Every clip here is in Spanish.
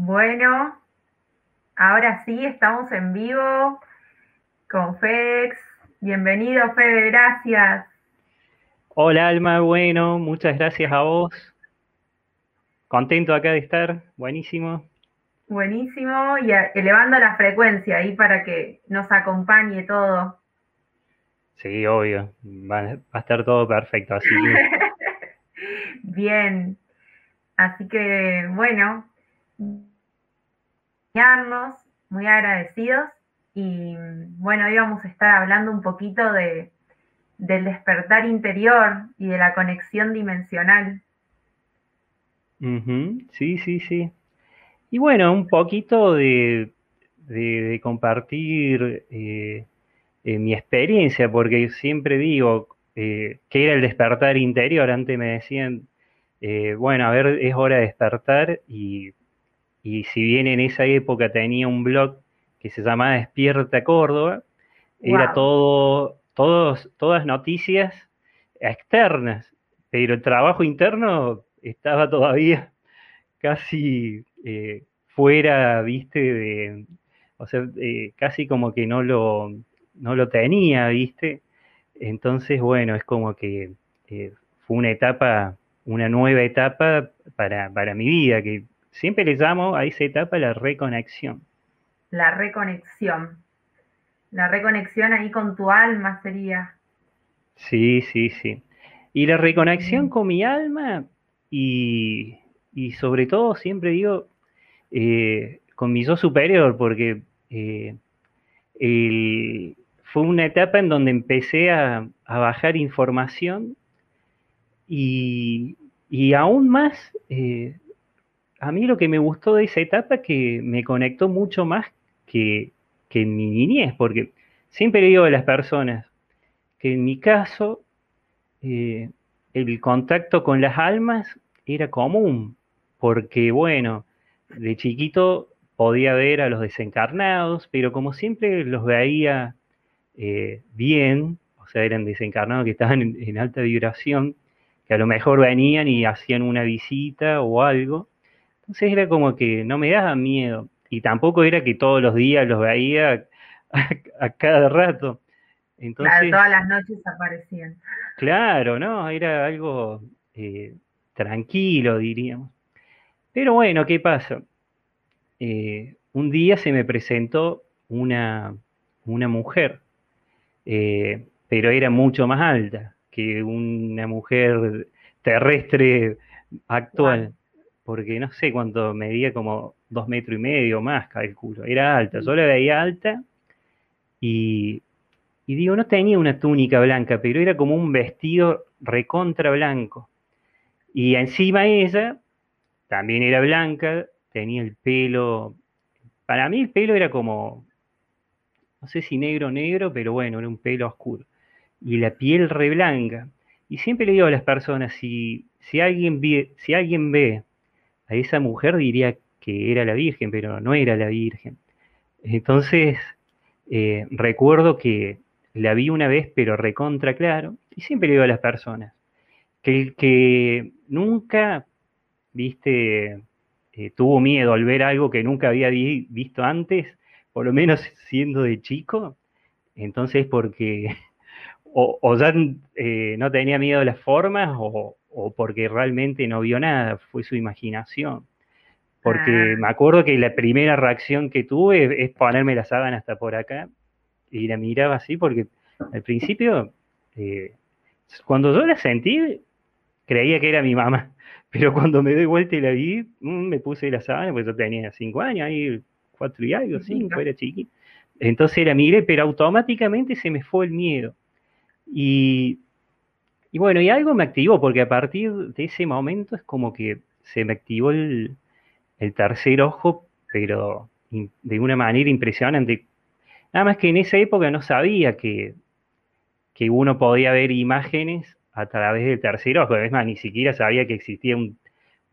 Bueno, ahora sí estamos en vivo con FEX. Bienvenido, Fede, gracias. Hola, Alma, bueno, muchas gracias a vos. Contento acá de estar, buenísimo. Buenísimo, y elevando la frecuencia ahí para que nos acompañe todo. Sí, obvio, va, a estar todo perfecto, así Bien, así que bueno, muy agradecidos y bueno, hoy vamos a estar hablando un poquito de, del despertar interior y de la conexión dimensional. Sí, sí, sí. Y bueno, un poquito de, de, compartir eh, eh, mi experiencia, porque siempre digo eh, que era el despertar interior. Antes me decían, bueno, a ver, es hora de despertar y y si bien en esa época tenía un blog que se llamaba Despierta Córdoba, era todo, todos, todas noticias externas, pero el trabajo interno estaba todavía casi eh, fuera, viste, de, o sea, eh, casi como que no lo, no lo tenía, viste. Entonces, bueno, es como que eh, fue una etapa, una nueva etapa para, para mi vida, que Siempre le llamo a esa etapa la reconexión. La reconexión. La reconexión ahí con tu alma sería. Sí, sí, sí. Y la reconexión con mi alma y, sobre todo siempre digo eh, con mi yo superior, porque eh, fue una etapa en donde empecé a, bajar información y, aún más eh, a mí lo que me gustó de esa etapa que me conectó mucho más que, en mi niñez, porque siempre digo a las personas que en mi caso eh, el contacto con las almas era común, porque bueno, de chiquito podía ver a los desencarnados, pero como siempre los veía eh, bien, o sea, eran desencarnados que estaban en alta vibración, que a lo mejor venían y hacían una visita o algo, entonces era como que no me daba miedo. Y tampoco era que todos los días los veía a, cada rato. Entonces, claro, todas las noches aparecían. Claro, ¿no? Era algo eh, tranquilo, diríamos. Pero bueno, ¿qué pasa? Eh, un día se me presentó una, una mujer, eh, pero era mucho más alta que una mujer terrestre actual porque no sé cuánto medía, como dos metros y medio más, calculo. Era alta, yo la veía alta y, y digo, no tenía una túnica blanca, pero era como un vestido recontra blanco. Y encima ella también era blanca, tenía el pelo, para mí el pelo era como, no sé si negro negro, pero bueno, era un pelo oscuro. Y la piel re blanca. Y siempre le digo a las personas, si, si, alguien, ve, si alguien ve a esa mujer diría que era la Virgen, pero no era la Virgen. Entonces, eh, recuerdo que la vi una vez, pero recontra claro, y siempre le digo a las personas, que el que nunca, viste, eh, tuvo miedo al ver algo que nunca había visto antes, por lo menos siendo de chico, entonces porque o, ya eh, no tenía miedo de las formas o, o porque realmente no vio nada, fue su imaginación. Porque ah. me acuerdo que la primera reacción que tuve es ponerme la sábana hasta por acá y la miraba así porque al principio, eh, cuando yo la sentí, creía que era mi mamá, pero cuando me doy vuelta y la vi, mm, me puse la sábana, pues yo tenía cinco años, ahí cuatro y algo, cinco, era chiqui. Entonces la miré, pero automáticamente se me fue el miedo. Y y bueno, y algo me activó, porque a partir de ese momento es como que se me activó el, tercer ojo, pero de una manera impresionante. Nada más que en esa época no sabía que, que uno podía ver imágenes a través del tercer ojo. Es más, ni siquiera sabía que existía un,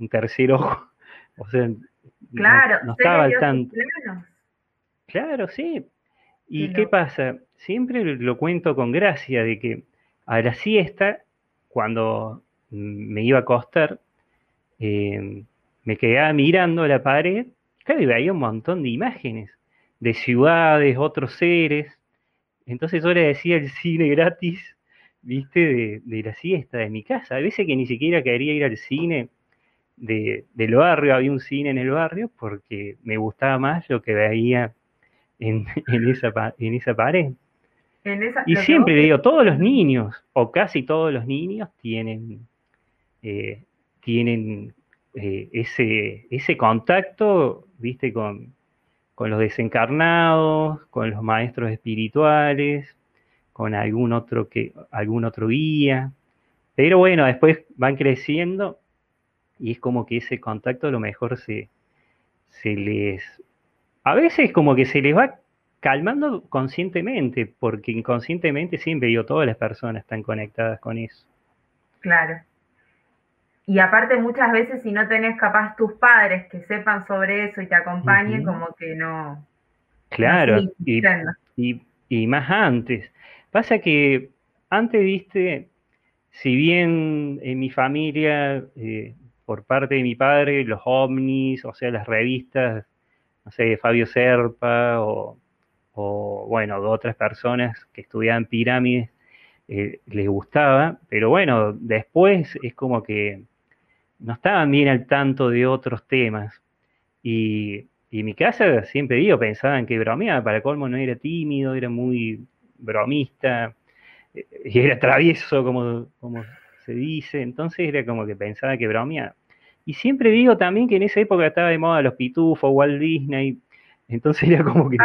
tercer ojo. O sea, claro, no, estaba al tanto. Claro, sí. ¿Y qué pasa? Siempre lo cuento con gracia de que a la siesta cuando me iba a acostar, eh, me quedaba mirando la pared claro, y veía un montón de imágenes de ciudades, otros seres. Entonces yo le decía el cine gratis, viste, de, la siesta de mi casa. A veces que ni siquiera quería ir al cine de, del barrio, había un cine en el barrio, porque me gustaba más lo que veía en, esa, en esa pared. Y siempre le digo, todos los niños, o casi todos los niños, tienen, eh, tienen eh, ese, ese contacto, viste, con, con los desencarnados, con los maestros espirituales, con algún otro, que, algún otro guía. Pero bueno, después van creciendo y es como que ese contacto a lo mejor se, se les... A veces como que se les va calmando conscientemente, porque inconscientemente siempre yo, todas las personas están conectadas con eso. Claro. Y aparte muchas veces si no tenés capaz tus padres que sepan sobre eso y te acompañen, como que no... Claro, y, y, más antes. Pasa que antes, viste, si bien en mi familia, eh, por parte de mi padre, los ovnis, o sea, las revistas, no sé, Fabio Serpa o, o bueno, de otras personas que estudiaban pirámides, eh, les gustaba, pero bueno, después es como que no estaban bien al tanto de otros temas. Y, en mi casa, siempre digo, pensaban que bromeaba, para colmo no era tímido, era muy bromista, eh, y era travieso, como, como se dice, entonces era como que pensaba que bromeaba. Y siempre digo también que en esa época estaba de moda los pitufos, Walt Disney, entonces era como que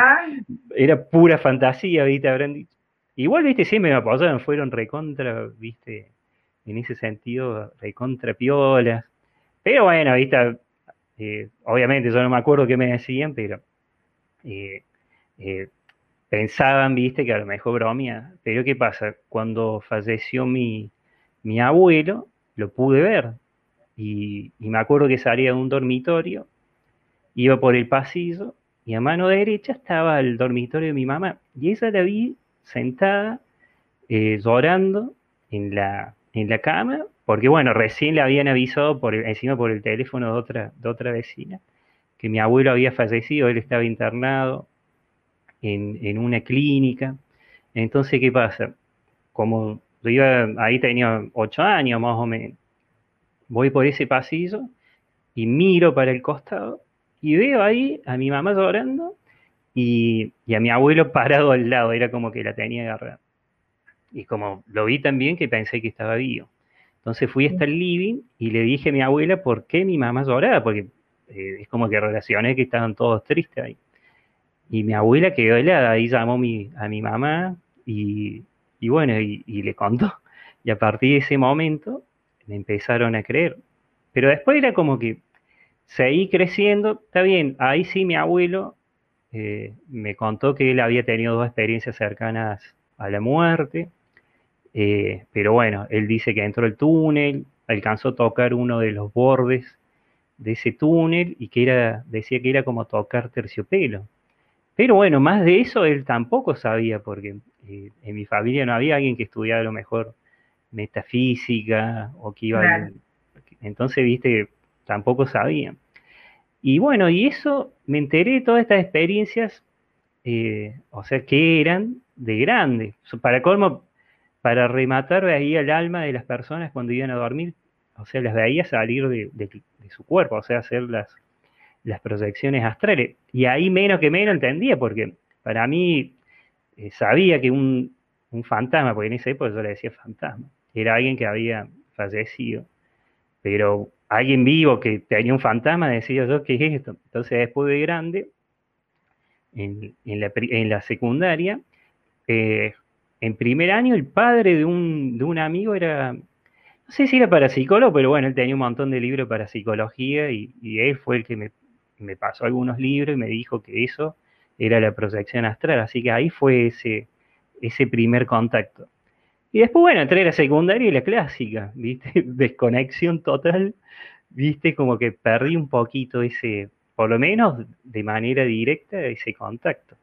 era pura fantasía, ¿viste? Habrán dicho. Igual, ¿viste? Siempre me apoyaron, fueron recontra, ¿viste? en ese sentido recontra piolas. Pero bueno, ¿viste? Eh, obviamente yo no me acuerdo qué me decían, pero eh, eh, pensaban, viste, que a lo mejor bromía. Pero ¿qué pasa? Cuando falleció mi, mi abuelo, lo pude ver. Y, y, me acuerdo que salía de un dormitorio, iba por el pasillo, y a mano derecha estaba el dormitorio de mi mamá. Y esa la vi sentada, llorando en la, en la cama, porque bueno, recién le habían avisado por encima por el teléfono de otra, de otra vecina que mi abuelo había fallecido, él estaba internado en, una clínica. Entonces, ¿qué pasa? Como yo iba, ahí tenía ocho años más o menos, voy por ese pasillo y miro para el costado y veo ahí a mi mamá llorando y, y a mi abuelo parado al lado, era como que la tenía agarrada. Y como lo vi también que pensé que estaba vivo. Entonces fui hasta el living y le dije a mi abuela por qué mi mamá lloraba, porque eh, es como que relacioné que estaban todos tristes ahí. Y mi abuela quedó helada, ahí llamó mi, a mi mamá y, bueno, y, le contó. Y a partir de ese momento me empezaron a creer. Pero después era como que seguí creciendo, está bien, ahí sí mi abuelo eh, me contó que él había tenido dos experiencias cercanas a la muerte, eh, pero bueno, él dice que entró el túnel, alcanzó a tocar uno de los bordes de ese túnel y que era, decía que era como tocar terciopelo. Pero bueno, más de eso él tampoco sabía, porque eh, en mi familia no había alguien que estudiara a lo mejor metafísica o que iba... Entonces, viste, tampoco sabía. Y bueno, y eso, me enteré de todas estas experiencias, eh, o sea, que eran de grande. Para colmo, para rematar veía el alma de las personas cuando iban a dormir, o sea, las veía salir de, su cuerpo, o sea, hacer las, las proyecciones astrales. Y ahí menos que menos entendía, porque para mí eh, sabía que un, fantasma, porque en ese época yo le decía fantasma, era alguien que había fallecido, pero alguien vivo que tenía un fantasma, decía yo, ¿qué es esto? Entonces después de grande, en, la, secundaria, eh, en primer año el padre de un, de un amigo era, no sé si era parapsicólogo, pero bueno, él tenía un montón de libros para psicología y, él fue el que me, me, pasó algunos libros y me dijo que eso era la proyección astral, así que ahí fue ese, ese primer contacto. Y después, bueno, entré a la secundaria y la clásica, ¿viste? Desconexión total, ¿viste? Como que perdí un poquito ese, por lo menos de manera directa, ese contacto.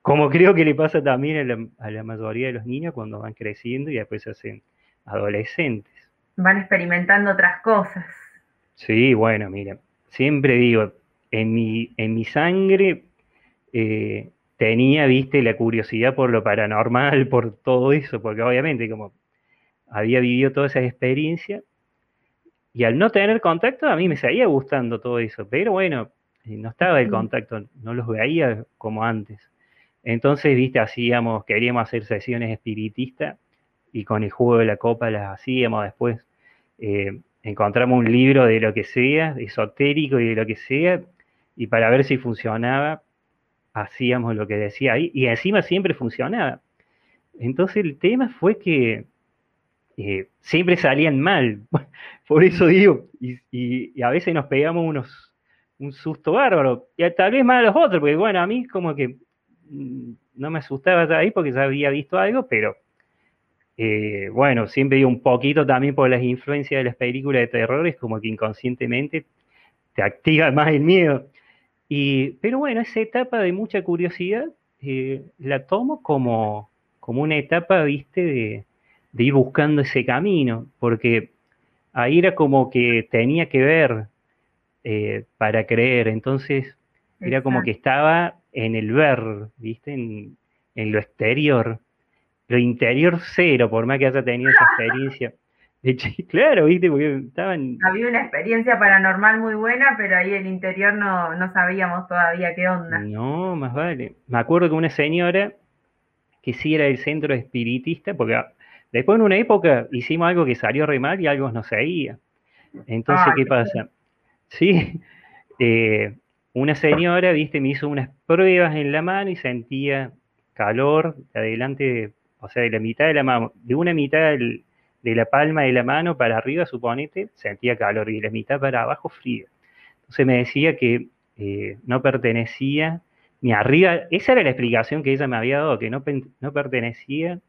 Como creo que le pasa también a la, mayoría de los niños cuando van creciendo y después se hacen adolescentes. Van experimentando otras cosas. Sí, bueno, mira, siempre digo, en mi, en mi sangre eh, tenía, viste, la curiosidad por lo paranormal, por todo eso, porque obviamente como había vivido toda esa experiencia, y al no tener contacto a mí me seguía gustando todo eso, pero bueno, eh, no estaba el contacto, no los veía como antes. Entonces, viste, hacíamos, queríamos hacer sesiones espiritistas y con el juego de la copa las hacíamos después. Eh, encontramos un libro de lo que sea, esotérico y de lo que sea, y para ver si funcionaba, hacíamos lo que decía ahí, y encima siempre funcionaba. Entonces el tema fue que eh, siempre salían mal, por eso digo, y, a veces nos pegamos unos, un susto bárbaro, y tal vez más a los otros, porque bueno, a mí como que mm, no me asustaba ahí porque ya había visto algo, pero eh, bueno, siempre digo un poquito también por las influencias de las películas de terror, es como que inconscientemente te activa más el miedo. Y, pero bueno, esa etapa de mucha curiosidad eh, la tomo como, como una etapa, viste, de, ir buscando ese camino, porque ahí era como que tenía que ver eh, para creer, entonces era como que estaba en el ver, viste, en, en lo exterior. Lo interior cero, por más que haya tenido esa experiencia. Claro, viste, porque estaban... Había una experiencia paranormal muy buena, pero ahí el interior no, no sabíamos todavía qué onda. No, más vale. Me acuerdo que una señora que sí era del centro espiritista, porque después en una época hicimos algo que salió re mal y algo no seguía. Entonces, ah, ¿qué pasa? Sí, eh, una señora, viste, me hizo unas pruebas en la mano y sentía calor de adelante o sea, de la mitad de la mano, de una mitad de la palma de la mano para arriba, suponete, sentía calor y la mitad para abajo frío. Entonces me decía que eh, no pertenecía ni arriba, esa era la explicación que ella me había dado, que no, no pertenecía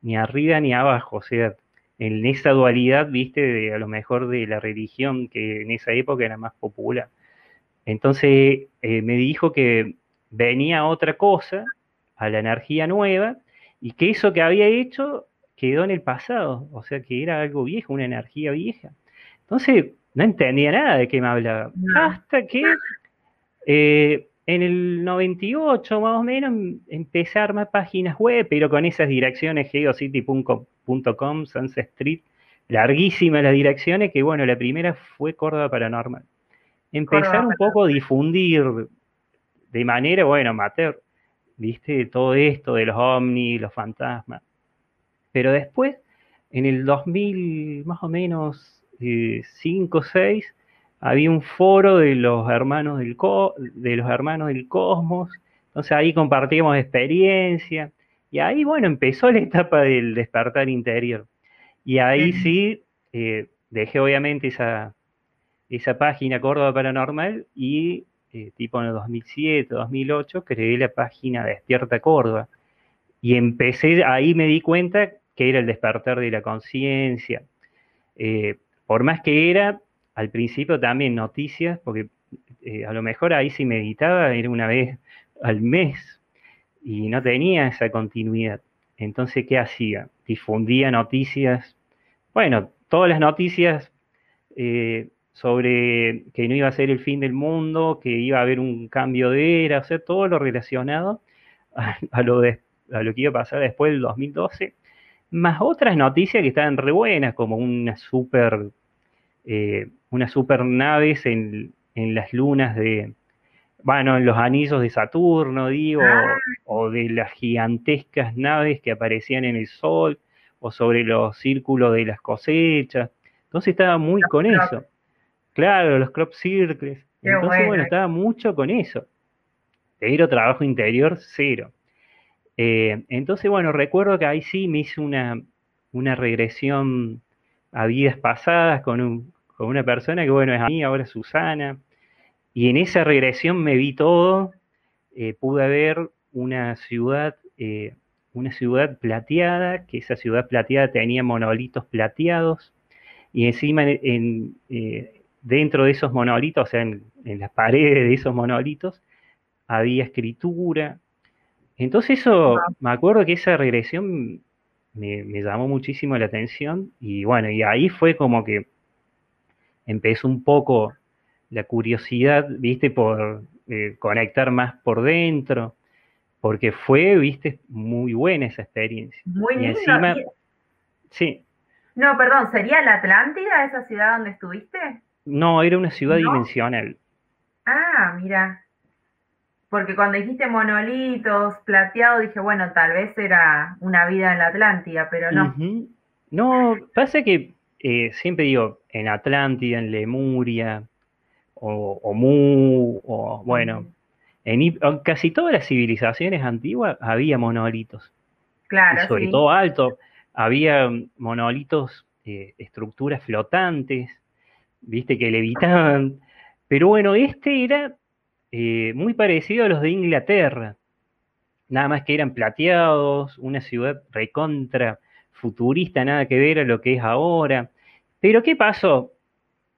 ni arriba ni abajo, o sea, en esa dualidad, viste, de, a lo mejor de la religión que en esa época era más popular. Entonces eh, me dijo que venía otra cosa a la energía nueva y que eso que había hecho quedó en el pasado, o sea que era algo viejo, una energía vieja. Entonces no entendía nada de qué me hablaba. Hasta que eh, en el 98 más o menos empecé a armar páginas web, pero con esas direcciones geocity.com, Sunset Street, larguísimas las direcciones, que bueno, la primera fue Córdoba Paranormal. Empezar un poco a difundir de manera, bueno, amateur, ¿viste? Todo esto de los ovnis, los fantasmas. Pero después, en el 2000, más o menos, 5 o 6, había un foro de los hermanos del, de los hermanos del cosmos. Entonces ahí compartíamos experiencia. Y ahí, bueno, empezó la etapa del despertar interior. Y ahí sí, eh, dejé obviamente esa, esa página Córdoba Paranormal y eh, tipo en el 2007, 2008, creé la página Despierta Córdoba. Y empecé, ahí me di cuenta que era el despertar de la conciencia. Eh, por más que era, al principio también noticias, porque eh, a lo mejor ahí si meditaba era una vez al mes y no tenía esa continuidad. Entonces, ¿qué hacía? Difundía noticias, bueno, todas las noticias sobre que no iba a ser el fin del mundo, que iba a haber un cambio de era, o sea, todo lo relacionado a, lo, a lo que iba a pasar después del 2012, más otras noticias que estaban re buenas, como una super, eh, unas super naves en, en, las lunas de, bueno, en los anillos de Saturno, digo, ah. o de las gigantescas naves que aparecían en el Sol, o sobre los círculos de las cosechas. Entonces estaba muy con eso. Claro, los crop circles. Entonces, bueno, estaba mucho con eso. Pero trabajo interior, cero. Eh, entonces, bueno, recuerdo que ahí sí me hice una, una regresión a vidas pasadas con, un, con una persona que, bueno, es a mí, ahora Susana. Y en esa regresión me vi todo. Eh, pude ver una ciudad, eh, una ciudad plateada, que esa ciudad plateada tenía monolitos plateados. Y encima en, dentro de esos monolitos, o sea, en, las paredes de esos monolitos, había escritura. Entonces eso, me acuerdo que esa regresión me, llamó muchísimo la atención y bueno, y ahí fue como que empezó un poco la curiosidad, viste, por eh, conectar más por dentro, porque fue, viste, muy buena esa experiencia. Muy y Encima, sí. No, perdón, ¿sería la Atlántida esa ciudad donde estuviste? No, era una ciudad dimensional. Ah, mira. Porque cuando dijiste monolitos, plateado, dije, bueno, tal vez era una vida en la Atlántida, pero no. No, pasa que eh, siempre digo, en Atlántida, en Lemuria, o, Mu, o bueno, en, casi todas las civilizaciones antiguas había monolitos. Claro. sobre todo alto. Había monolitos, eh, estructuras flotantes, viste, que levitaban. Pero bueno, este era eh, muy parecido a los de Inglaterra. Nada más que eran plateados, una ciudad recontra futurista, nada que ver a lo que es ahora. Pero ¿qué pasó?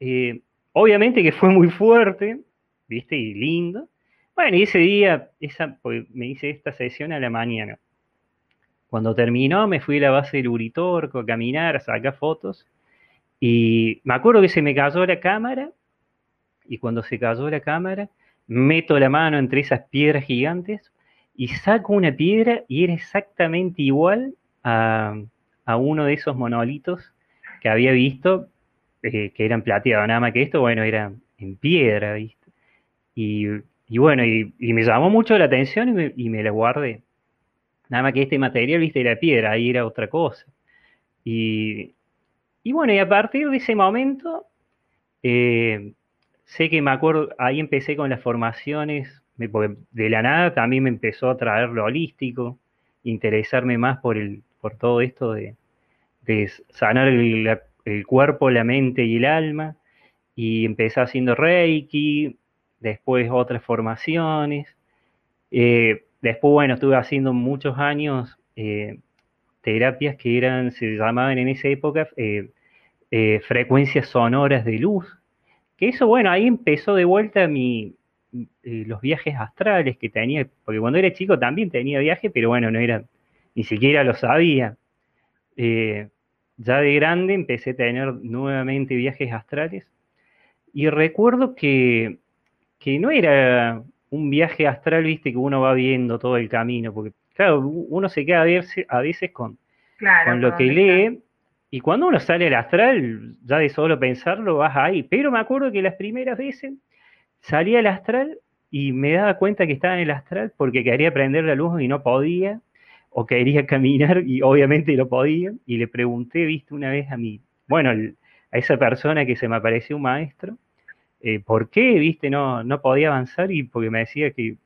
Eh, Obviamente que fue muy fuerte, ¿viste? Y lindo. Bueno, y ese día, esa, pues, me hice esta sesión a la mañana. Cuando terminó, me fui a la base del Uritorco a caminar, a sacar fotos. Y me acuerdo que se me cayó la cámara. Y cuando se cayó la cámara, meto la mano entre esas piedras gigantes y saco una piedra y era exactamente igual a, a uno de esos monolitos que había visto eh, que eran plateados, nada más que esto, bueno, era en piedra, ¿viste? Y, bueno, y, me llamó mucho la atención y me, la guardé. Nada más que este material, viste, era piedra, ahí era otra cosa. Y, bueno, y a partir de ese momento, eh, sé que me acuerdo, ahí empecé con las formaciones, porque de la nada también me empezó a traer lo holístico, interesarme más por, el, por todo esto de, sanar el cuerpo, la mente y el alma, y empecé haciendo Reiki, después otras formaciones, eh, después, bueno, estuve haciendo muchos años eh, terapias que eran, se llamaban en esa época eh, frecuencias sonoras de luz, que eso, bueno, ahí empezó de vuelta mi, los viajes astrales que tenía, porque cuando era chico también tenía viajes, pero bueno, no era, ni siquiera lo sabía. Ya de grande empecé a tener nuevamente viajes astrales. Y recuerdo que, no era un viaje astral, viste, que uno va viendo todo el camino, porque claro, uno se queda a veces, a veces con, con lo que lee y cuando uno sale al astral, ya de solo pensarlo vas ahí, pero me acuerdo que las primeras veces salía al astral y me daba cuenta que estaba en el astral porque quería prender la luz y no podía o quería caminar y obviamente lo podía. Y le pregunté, viste, una vez a mí, bueno, a esa persona que se me apareció un maestro, eh, ¿por qué, viste, no, no podía avanzar? Y porque me decía que,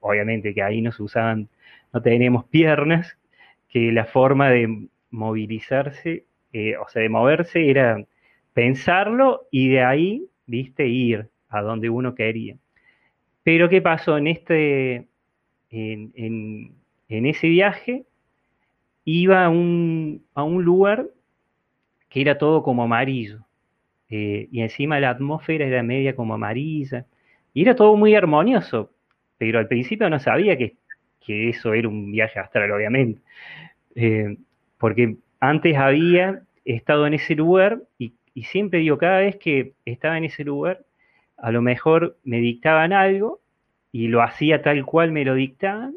obviamente que ahí no se usaban, no tenemos piernas, que la forma de movilizarse, eh, o sea, de moverse era pensarlo y de ahí, viste, ir a donde uno quería. Pero ¿qué pasó en este, en en ese viaje iba a un, lugar que era todo como amarillo. Eh, y encima la atmósfera era media como amarilla. Y era todo muy armonioso. Pero al principio no sabía que, eso era un viaje astral, obviamente. Eh, porque antes había estado en ese lugar y, y siempre digo, cada vez que estaba en ese lugar, a lo mejor me dictaban algo y lo hacía tal cual me lo dictaban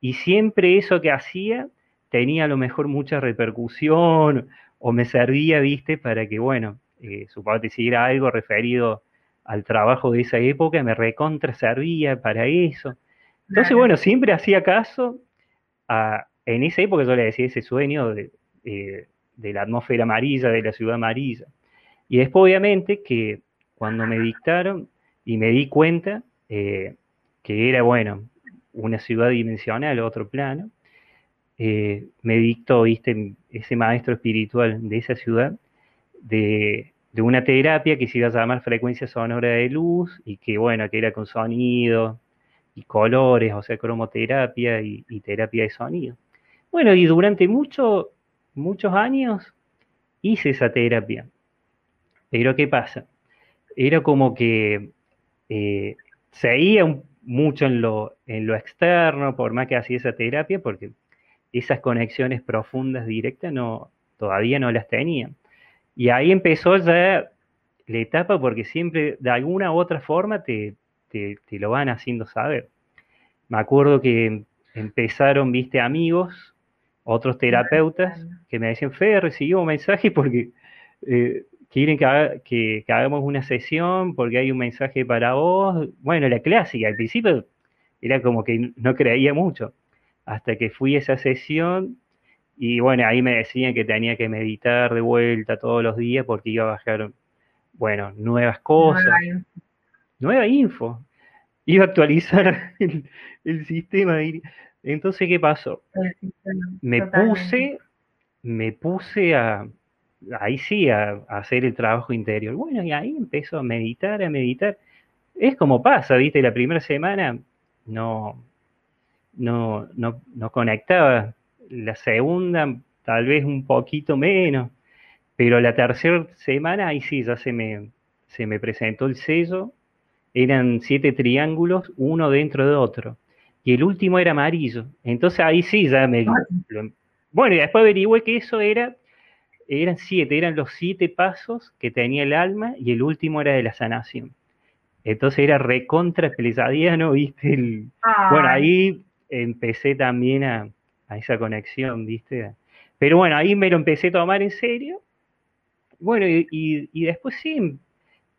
y siempre eso que hacía tenía a lo mejor mucha repercusión o me servía, viste, para que, bueno, eh, supongo que si era algo referido al trabajo de esa época, me recontra servía para eso. Entonces, bueno, siempre hacía caso a, en esa época yo le decía ese sueño de, eh, la atmósfera amarilla, de la ciudad amarilla. Y después, obviamente, que cuando me dictaron y me di cuenta eh, que era, bueno, una ciudad dimensional, otro plano, eh, me dictó, viste, ese maestro espiritual de esa ciudad, de, una terapia que se iba a llamar frecuencia sonora de luz y que, bueno, que era con sonido y colores, o sea, cromoterapia y, terapia de sonido. Bueno, y durante muchos años hice esa terapia. Pero ¿qué pasa? Era como que eh, seguía mucho en lo, en lo externo, por más que hacía esa terapia, porque esas conexiones profundas, directas, no, todavía no las tenía. Y ahí empezó ya la etapa porque siempre de alguna u otra forma te, te, lo van haciendo saber. Me acuerdo que empezaron, viste, amigos, otros terapeutas, que me decían, Fede, recibí un mensaje porque eh, quieren que, que, hagamos una sesión, porque hay un mensaje para vos. Bueno, la clásica, al principio era como que no creía mucho, hasta que fui a esa sesión y bueno, ahí me decían que tenía que meditar de vuelta todos los días porque iba a bajar, bueno, nuevas cosas. Nueva info. Iba a actualizar el, sistema. Entonces, ¿qué pasó? Me puse, me puse a, ahí sí, a, hacer el trabajo interior. Bueno, y ahí empezó a meditar, a meditar. Es como pasa, ¿viste? La primera semana no, no, no, no conectaba la segunda tal vez un poquito menos, pero la tercera semana ahí sí ya se me, se me presentó el sello, eran siete triángulos, uno dentro de otro, y el último era amarillo, entonces ahí sí ya me... bueno, y después averigüé que eso era, eran siete, eran los siete pasos que tenía el alma y el último era de la sanación. Entonces era recontra ¿no? ¿viste? bueno, ahí empecé también a, esa conexión, ¿viste? Pero bueno, ahí me lo empecé a tomar en serio. Bueno, y, después sí,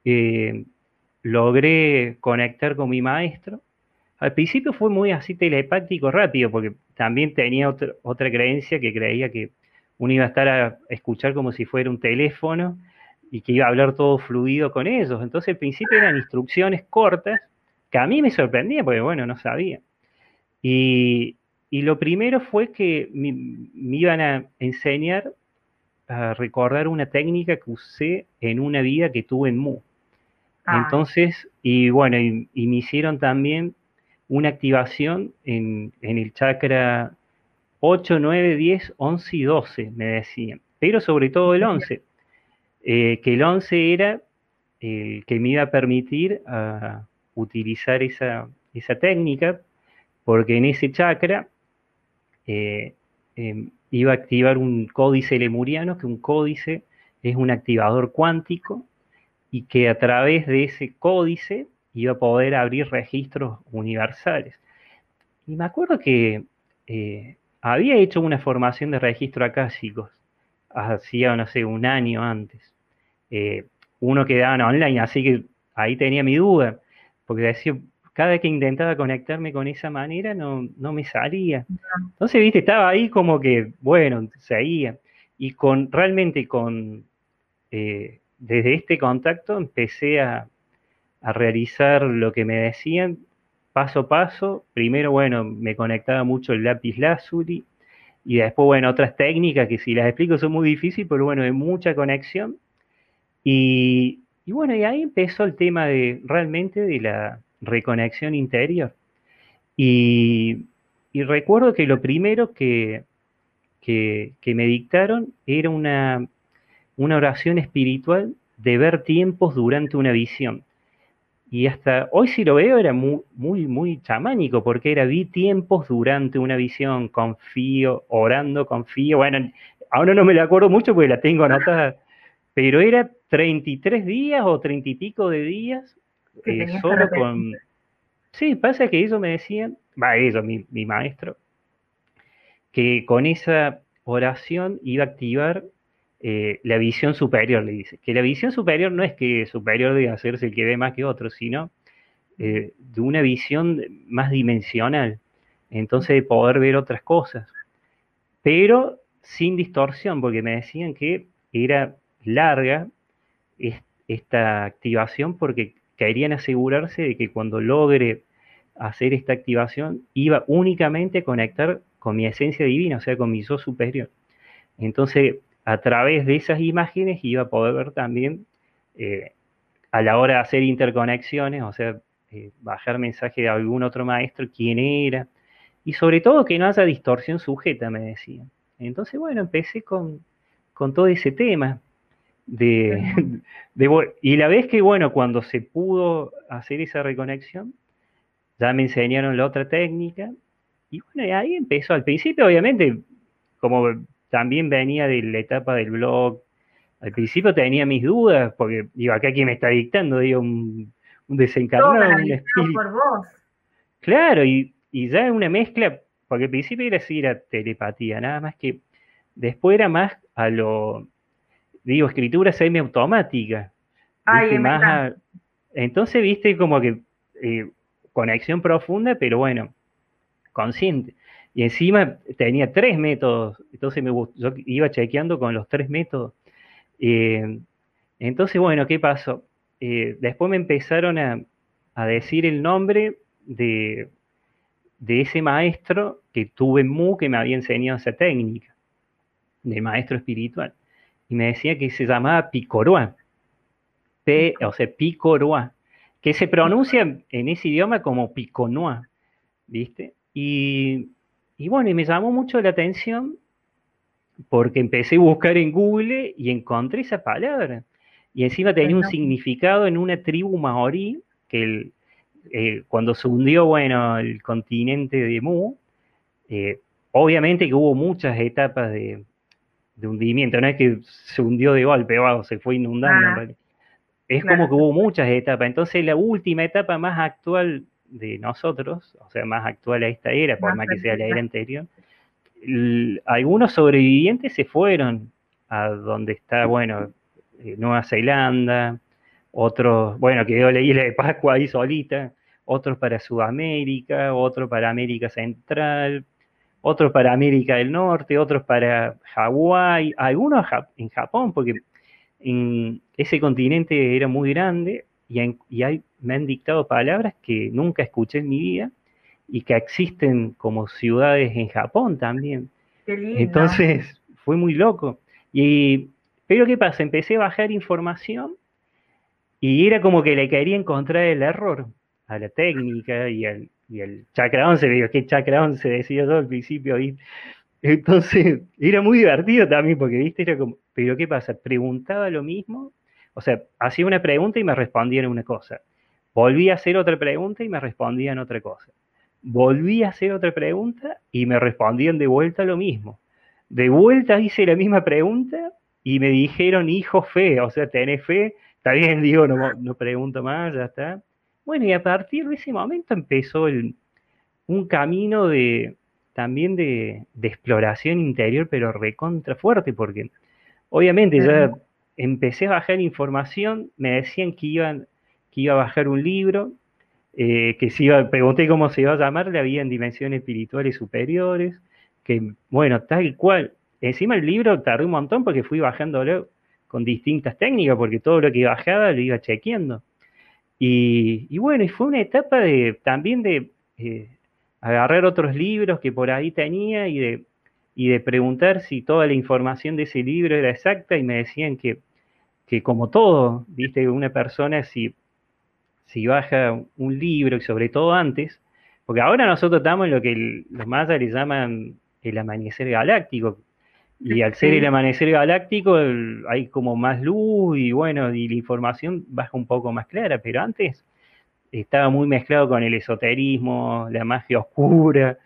eh, logré conectar con mi maestro. Al principio fue muy así telepático rápido, porque también tenía otra, otra creencia que creía que uno iba a estar a escuchar como si fuera un teléfono y que iba a hablar todo fluido con ellos. Entonces al principio eran instrucciones cortas que a mí me sorprendía, porque bueno, no sabía. Y, y lo primero fue que me, iban a enseñar a recordar una técnica que usé en una vida que tuve en Mu. Ah. Entonces, y bueno, y, me hicieron también una activación en, el chakra 8, 9, 10, 11 y 12, me decían. Pero sobre todo el 11, eh, que el 11 era el que me iba a permitir ah, utilizar esa, esa técnica, porque en ese chakra eh, em, iba a activar un códice lemuriano, que un códice es un activador cuántico y que a través de ese códice iba a poder abrir registros universales. Y me acuerdo que eh, había hecho una formación de registro chicos hacía, no sé, un año antes. Eh, uno quedaba online, así que ahí tenía mi duda, porque decía, cada vez que intentaba conectarme con esa manera no, no me salía. Entonces, viste, estaba ahí como que, bueno, seguía. Y con, realmente con, eh, desde este contacto empecé a, a realizar lo que me decían paso a paso. Primero, bueno, me conectaba mucho el lápiz lazuli y después, bueno, otras técnicas que si las explico son muy difíciles, pero bueno, de mucha conexión. Y, y bueno, y ahí empezó el tema de realmente de la, reconexión interior. Y, recuerdo que lo primero que, que, me dictaron era una, una oración espiritual de ver tiempos durante una visión. Y hasta hoy si lo veo era muy, muy, muy chamánico, porque era vi tiempos durante una visión, confío, orando, confío. Bueno, ahora no me la acuerdo mucho porque la tengo anotada, pero era 33 días o 30 y pico de días eh, solo con... Sí, pasa que ellos me decían, va, ellos, mi, mi maestro, que con esa oración iba a activar eh, la visión superior, le dice. Que la visión superior no es que superior de hacerse el que ve más que otro, sino eh, de una visión más dimensional. Entonces, de poder ver otras cosas. Pero sin distorsión, porque me decían que era larga esta activación porque querían asegurarse de que cuando logre hacer esta activación iba únicamente a conectar con mi esencia divina, o sea, con mi yo superior. Entonces, a través de esas imágenes iba a poder ver también eh, a la hora de hacer interconexiones, o sea, eh, bajar mensaje de algún otro maestro, quién era, y sobre todo que no haya distorsión sujeta, me decían. Entonces, bueno, empecé con, con todo ese tema. De, y la vez que, bueno, cuando se pudo hacer esa reconexión, ya me enseñaron la otra técnica, y bueno, ahí empezó. Al principio, obviamente, como también venía de la etapa del blog, al principio tenía mis dudas, porque digo, acá quién me está dictando, digo, un, desencarnado, un por vos. Claro, y, y ya una mezcla, porque al principio era así, era telepatía, nada más que después era más a lo, digo, escritura semiautomática. Ay, más entonces, viste, como que eh, conexión profunda, pero bueno, consciente. Y encima tenía tres métodos, entonces me yo iba chequeando con los tres métodos. Eh, entonces, bueno, ¿qué pasó? Eh, después me empezaron a, decir el nombre de, ese maestro que tuve en MU que me había enseñado esa técnica, de maestro espiritual. Y me decía que se llamaba Picoroa, o sea, Picoroa, que se pronuncia en ese idioma como Piconoa, ¿viste? Y, y bueno, y me llamó mucho la atención porque empecé a buscar en Google y encontré esa palabra. Y encima tenía un significado en una tribu maorí que eh, cuando se hundió, bueno, el continente de Mu, eh, obviamente que hubo muchas etapas de, hundimiento, no es que se hundió de golpe o se fue inundando. es como que hubo muchas etapas. Entonces la última etapa más actual de nosotros, o sea, más actual a esta era, por más que sea la era anterior, algunos sobrevivientes se fueron a donde está, bueno, eh, Nueva Zelanda, otros, bueno, quedó la isla de Pascua ahí solita, otros para Sudamérica, otros para América Central, otros para América del Norte, otros para Hawái, algunos en Japón, porque en ese continente era muy grande y, y hay, me han dictado palabras que nunca escuché en mi vida y que existen como ciudades en Japón también. Entonces fue muy loco. Y, pero ¿qué pasa? Empecé a bajar información y era como que le quería encontrar el error a la técnica y al, y el chakra 11, digo, que chakra 11 decía yo al principio. Y, entonces era muy divertido también porque, viste, era como, pero ¿qué pasa? Preguntaba lo mismo, o sea, hacía una pregunta y me respondían una cosa. Volví a hacer otra pregunta y me respondían otra cosa volví a hacer otra pregunta y me respondían de vuelta lo mismo. De vuelta hice la misma pregunta y me dijeron, hijo, fe, o sea, tenés fe, está bien, digo, no, no pregunto más, ya está. Bueno, y a partir de ese momento empezó un camino de también de, de, exploración interior, pero recontra fuerte, porque obviamente ya empecé a bajar información, me decían que, iban, que iba a bajar un libro, eh, que se iba, pregunté cómo se iba a llamar, le había en dimensiones espirituales superiores, que bueno, tal cual. Encima el libro tardé un montón porque fui bajándolo con distintas técnicas, porque todo lo que bajaba lo iba chequeando. Y, bueno, y fue una etapa de también de eh, agarrar otros libros que por ahí tenía y de, y de preguntar si toda la información de ese libro era exacta y me decían que, que como todo, viste, una persona si si baja un libro y sobre todo antes, porque ahora nosotros estamos en lo que los mayas le llaman el amanecer galáctico, y al ser el amanecer galáctico hay como más luz y bueno, y la información baja un poco más clara, pero antes estaba muy mezclado con el esoterismo, la magia oscura,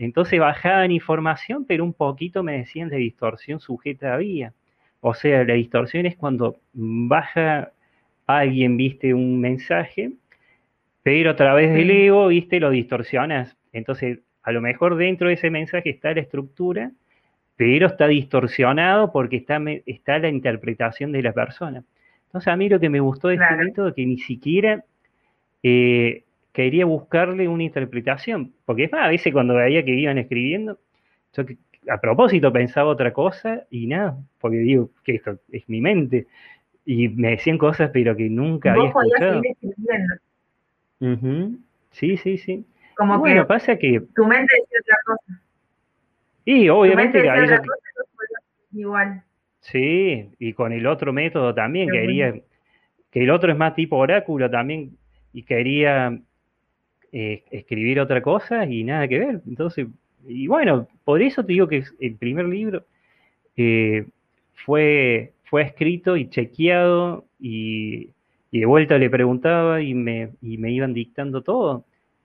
entonces bajaban información, pero un poquito me decían de distorsión sujeta había. O sea, la distorsión es cuando baja alguien, viste, un mensaje, pero a través del ego, viste, lo distorsionas. Entonces, a lo mejor dentro de ese mensaje está la estructura, pero está distorsionado porque está, está la interpretación de la persona. Entonces, a mí lo que me gustó de este método es que ni siquiera eh, quería buscarle una interpretación, porque es más, a veces cuando veía que iban escribiendo, yo a propósito pensaba otra cosa y nada, porque digo que esto es mi mente y me decían cosas pero que nunca había escuchado. Sí, sí, sí. Como que bueno, pasa que tu mente decía otra cosa. Y obviamente que igual. Sí, y con el otro método también quería que el otro es más tipo oráculo también y quería eh, escribir otra cosa y nada que ver. Entonces, y bueno, por eso te digo que el primer libro eh, fue fue escrito y chequeado y, de vuelta le preguntaba y me, me, iban dictando todo.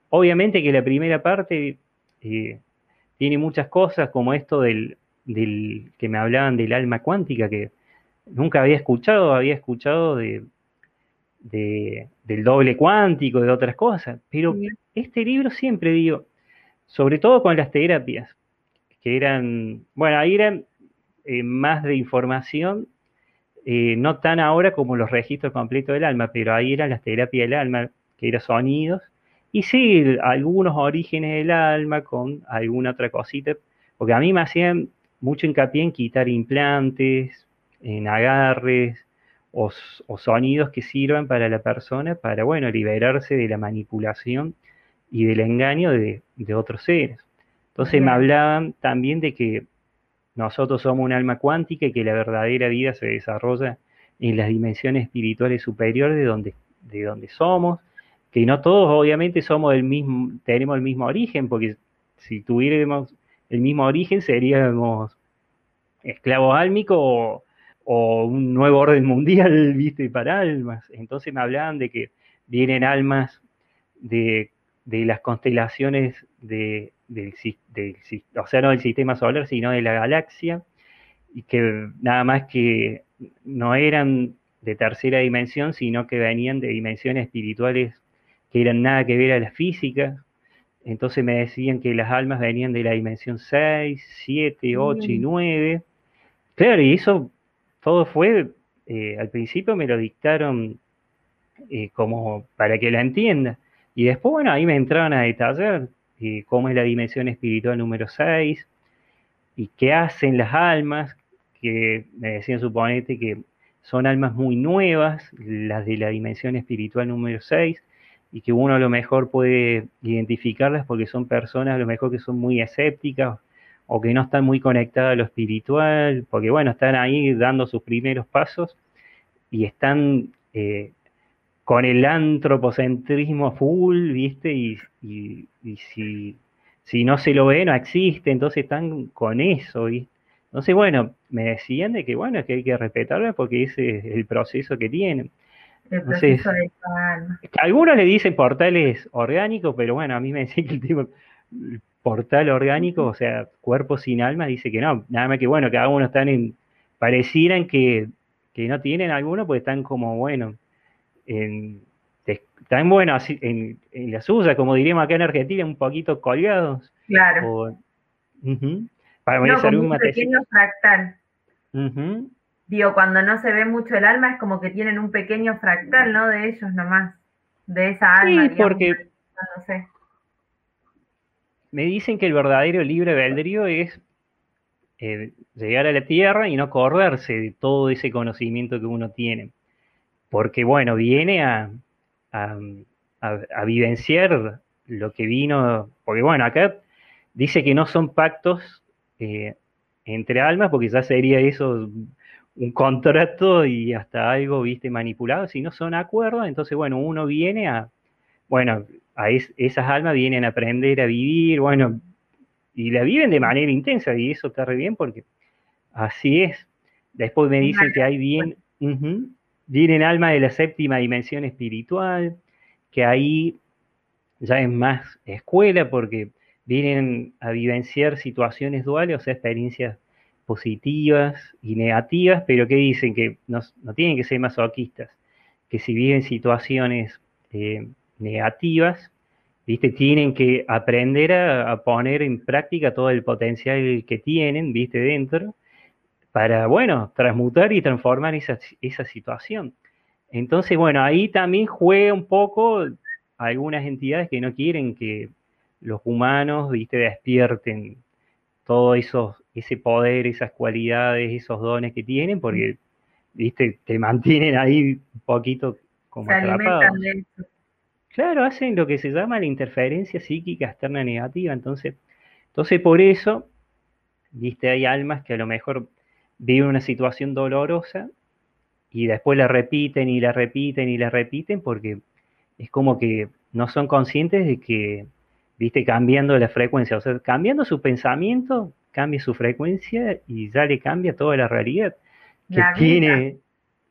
Obviamente que la primera parte eh, tiene muchas cosas como esto del, del, que me hablaban del alma cuántica, que nunca había escuchado, había escuchado de, del doble cuántico, de otras cosas, pero este libro siempre digo, sobre todo con las terapias, que eran, bueno, ahí eran eh, más de información, eh, no tan ahora como los registros completos del alma, pero ahí eran las terapias del alma, que eran sonidos, y sí, algunos orígenes del alma con alguna otra cosita, porque a mí me hacían mucho hincapié en quitar implantes, en agarres o, sonidos que sirvan para la persona para, bueno, liberarse de la manipulación y del engaño de, otros seres. Entonces me hablaban también de que nosotros somos un alma cuántica y que la verdadera vida se desarrolla en las dimensiones espirituales superiores de donde, de donde somos, que no todos obviamente somos del mismo, tenemos el mismo origen, porque si tuviéramos el mismo origen seríamos esclavos álmicos o, un nuevo orden mundial, viste, para almas. Entonces me hablaban de que vienen almas de, las constelaciones de, del, del, o sea, no del sistema solar, sino de la galaxia, y que nada más que no eran de tercera dimensión, sino que venían de dimensiones espirituales que eran nada que ver a la física. Entonces me decían que las almas venían de la dimensión 6, 7, 8 y 9. Claro, y eso todo fue, eh, al principio me lo dictaron eh, como para que la entienda. Y después, bueno, ahí me entraban a detallar eh, cómo es la dimensión espiritual número 6 y qué hacen las almas, que me decían, suponete, que son almas muy nuevas, las de la dimensión espiritual número 6, y que uno a lo mejor puede identificarlas porque son personas a lo mejor que son muy escépticas o que no están muy conectadas a lo espiritual, porque bueno, están ahí dando sus primeros pasos y están eh, con el antropocentrismo full, ¿viste? Y, si, si, no se lo ve, no existe, entonces están con eso, ¿viste? Entonces, bueno, me decían de que, bueno, que hay que respetarla porque ese es el proceso que tienen. El Algunos le dicen portales orgánicos, pero bueno, a mí me decían que el tipo portal orgánico, o sea, cuerpo sin alma, dice que no. Nada más que bueno, que algunos están en. parecieran que, no tienen alguno, pues están como, bueno, en, están bueno en, en la suya, como diríamos acá en Argentina, un poquito colgados. Claro. para no, como un pequeño fractal digo, cuando no se ve mucho el alma es como que tienen un pequeño fractal, ¿no? De ellos nomás, de esa alma. Sí, porque me dicen que el verdadero libre albedrío es eh, llegar a la tierra y no correrse de todo ese conocimiento que uno tiene. Porque, bueno, viene a, a, vivenciar lo que vino, porque, bueno, acá dice que no son pactos eh, entre almas, porque ya sería eso un contrato y hasta algo, viste, manipulado, si no son acuerdos, entonces, bueno, uno viene a, bueno, a esas almas vienen a aprender a vivir, bueno, y la viven de manera intensa, y eso está re bien porque así es. Después me dicen que hay bien, vienen almas de la séptima dimensión espiritual, que ahí ya es más escuela porque vienen a vivenciar situaciones duales, o sea, experiencias positivas y negativas, pero que dicen que no, tienen que ser masoquistas, que si viven situaciones eh, negativas, ¿viste? tienen que aprender a, poner en práctica todo el potencial que tienen ¿viste? dentro para, bueno, transmutar y transformar esa, esa situación. Entonces, bueno, ahí también juega un poco algunas entidades que no quieren que los humanos, viste, despierten todo eso, ese poder, esas cualidades, esos dones que tienen, porque, viste, te mantienen ahí un poquito como atrapados. Claro, hacen lo que se llama la interferencia psíquica externa negativa, entonces, entonces por eso, viste, hay almas que a lo mejor viven una situación dolorosa y después la repiten y la repiten y la repiten porque es como que no son conscientes de que viste, cambiando la frecuencia, o sea, cambiando su pensamiento, cambia su frecuencia y ya le cambia toda la realidad que tiene.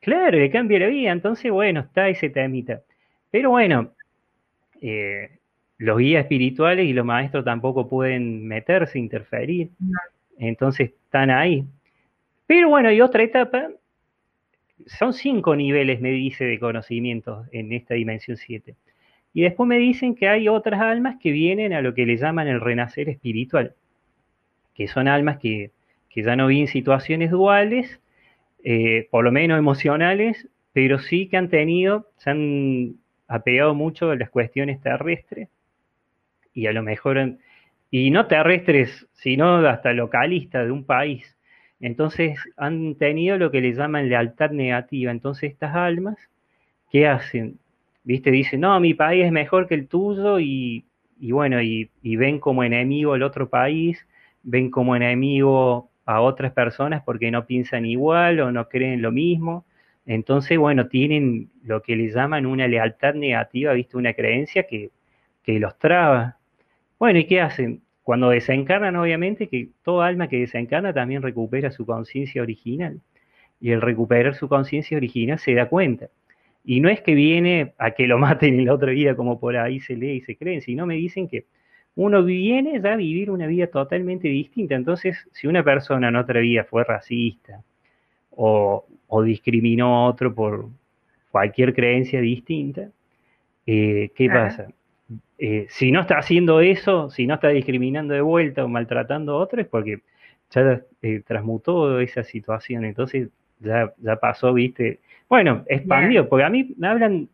Claro, le cambia la vida, entonces, bueno, está ese temita. Pero bueno, eh, los guías espirituales y los maestros tampoco pueden meterse, interferir, entonces están ahí. Pero bueno, hay otra etapa son cinco niveles, me dice, de conocimiento en esta dimensión 7. Y después me dicen que hay otras almas que vienen a lo que le llaman el renacer espiritual, que son almas que, ya no viven situaciones duales, eh, por lo menos emocionales, pero sí que han tenido, se han apegado mucho a las cuestiones terrestres y a lo mejor, y no terrestres, sino hasta localistas de un país. Entonces han tenido lo que le llaman lealtad negativa. Entonces estas almas, ¿qué hacen? ¿Viste? Dicen, no, mi país es mejor que el tuyo y, bueno, y, y, ven como enemigo el otro país, ven como enemigo a otras personas porque no piensan igual o no creen lo mismo. Entonces, bueno, tienen lo que le llaman una lealtad negativa, ¿viste? Una creencia que, que los traba. Bueno, ¿y qué hacen? Cuando desencarnan, obviamente, que toda alma que desencarna también recupera su conciencia original. Y el recuperar su conciencia original se da cuenta. Y no es que viene a que lo maten el otro día, como por ahí se lee y se creen, sino me dicen que uno viene ya a vivir una vida totalmente distinta. Entonces, si una persona en otra vida fue racista o, discriminó a otro por cualquier creencia distinta, eh, ¿qué pasa? Eh, si no está haciendo eso, si no está discriminando de vuelta o maltratando a otro, es porque ya eh, transmutó esa situación. Entonces ya, ya pasó, viste. Bueno, expandió, porque a mí me hablan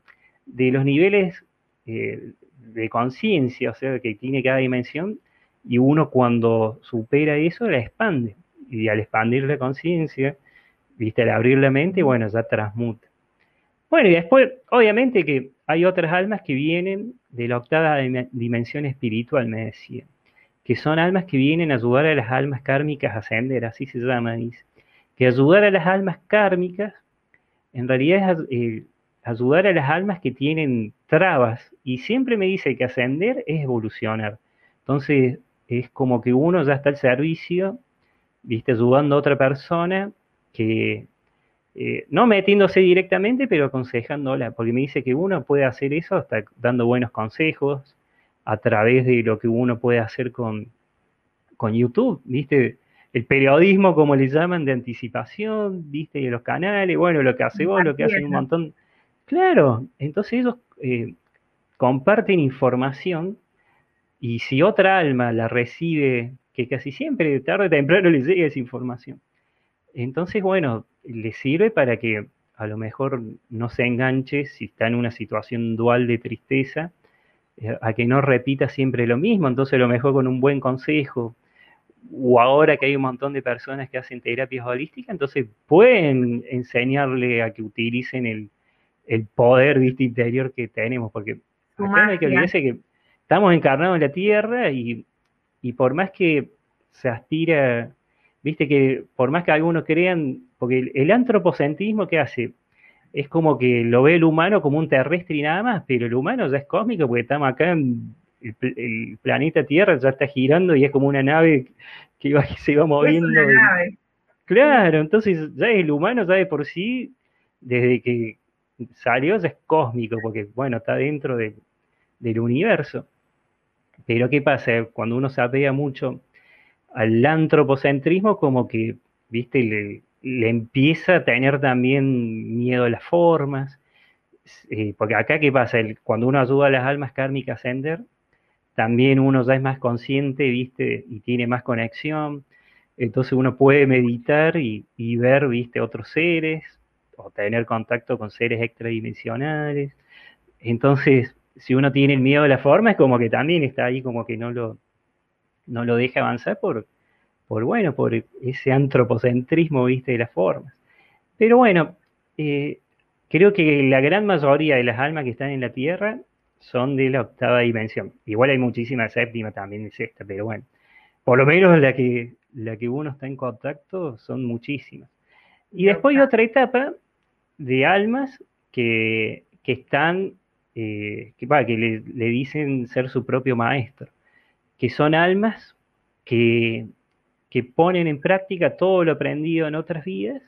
de los niveles eh, de conciencia, o sea, que tiene cada dimensión, y uno cuando supera eso la expande. Y al expandir la conciencia, viste, al abrir la mente, bueno, ya transmuta. Bueno, y después, obviamente que hay otras almas que vienen de la octava dimensión espiritual, me decía, que son almas que vienen a ayudar a las almas kármicas a ascender, así se llama, dice. Que ayudar a las almas kármicas, en realidad es eh, ayudar a las almas que tienen trabas, y siempre me dice que ascender es evolucionar. Entonces, es como que uno ya está al servicio, viste, ayudando a otra persona que eh, no metiéndose directamente, pero aconsejándola, porque me dice que uno puede hacer eso hasta dando buenos consejos a través de lo que uno puede hacer con, con YouTube, ¿viste? El periodismo, como le llaman, de anticipación, ¿viste? Y los canales, bueno, lo que hace vos, lo que hacen un montón. Claro, entonces ellos eh, comparten información y si otra alma la recibe, que casi siempre, tarde o temprano le llega esa información. Entonces, bueno, le sirve para que a lo mejor no se enganche si está en una situación dual de tristeza, eh, a que no repita siempre lo mismo, entonces a lo mejor con un buen consejo, o ahora que hay un montón de personas que hacen terapias holísticas, entonces pueden enseñarle a que utilicen el, poder interior que tenemos, porque acá no hay que olvidarse que estamos encarnados en la Tierra y, y por más que se aspira viste que por más que algunos crean, porque el, antropocentrismo que hace es como que lo ve el humano como un terrestre y nada más, pero el humano ya es cósmico porque estamos acá en el, planeta Tierra, ya está girando y es como una nave que iba, se iba moviendo. Claro, entonces ya el humano ya de por sí, desde que salió ya es cósmico, porque bueno, está dentro del universo. Pero ¿qué pasa? Cuando uno se apega mucho al antropocentrismo como que, viste, le, empieza a tener también miedo a las formas, eh, porque acá qué pasa, cuando uno ayuda a las almas kármicas a ascender, también uno ya es más consciente, viste, y tiene más conexión, entonces uno puede meditar y, y ver, viste, otros seres, o tener contacto con seres extradimensionales, entonces si uno tiene el miedo a la forma es como que también está ahí como que no lo, no lo deja avanzar por, por bueno, por ese antropocentrismo, viste, de las formas. Pero bueno, eh, creo que la gran mayoría de las almas que están en la Tierra son de la octava dimensión. Igual hay muchísimas séptima también es esta, pero bueno, por lo menos la que, la que uno está en contacto son muchísimas. Y después hay otra etapa de almas que, están, eh, que, que le, dicen ser su propio maestro que son almas que, ponen en práctica todo lo aprendido en otras vidas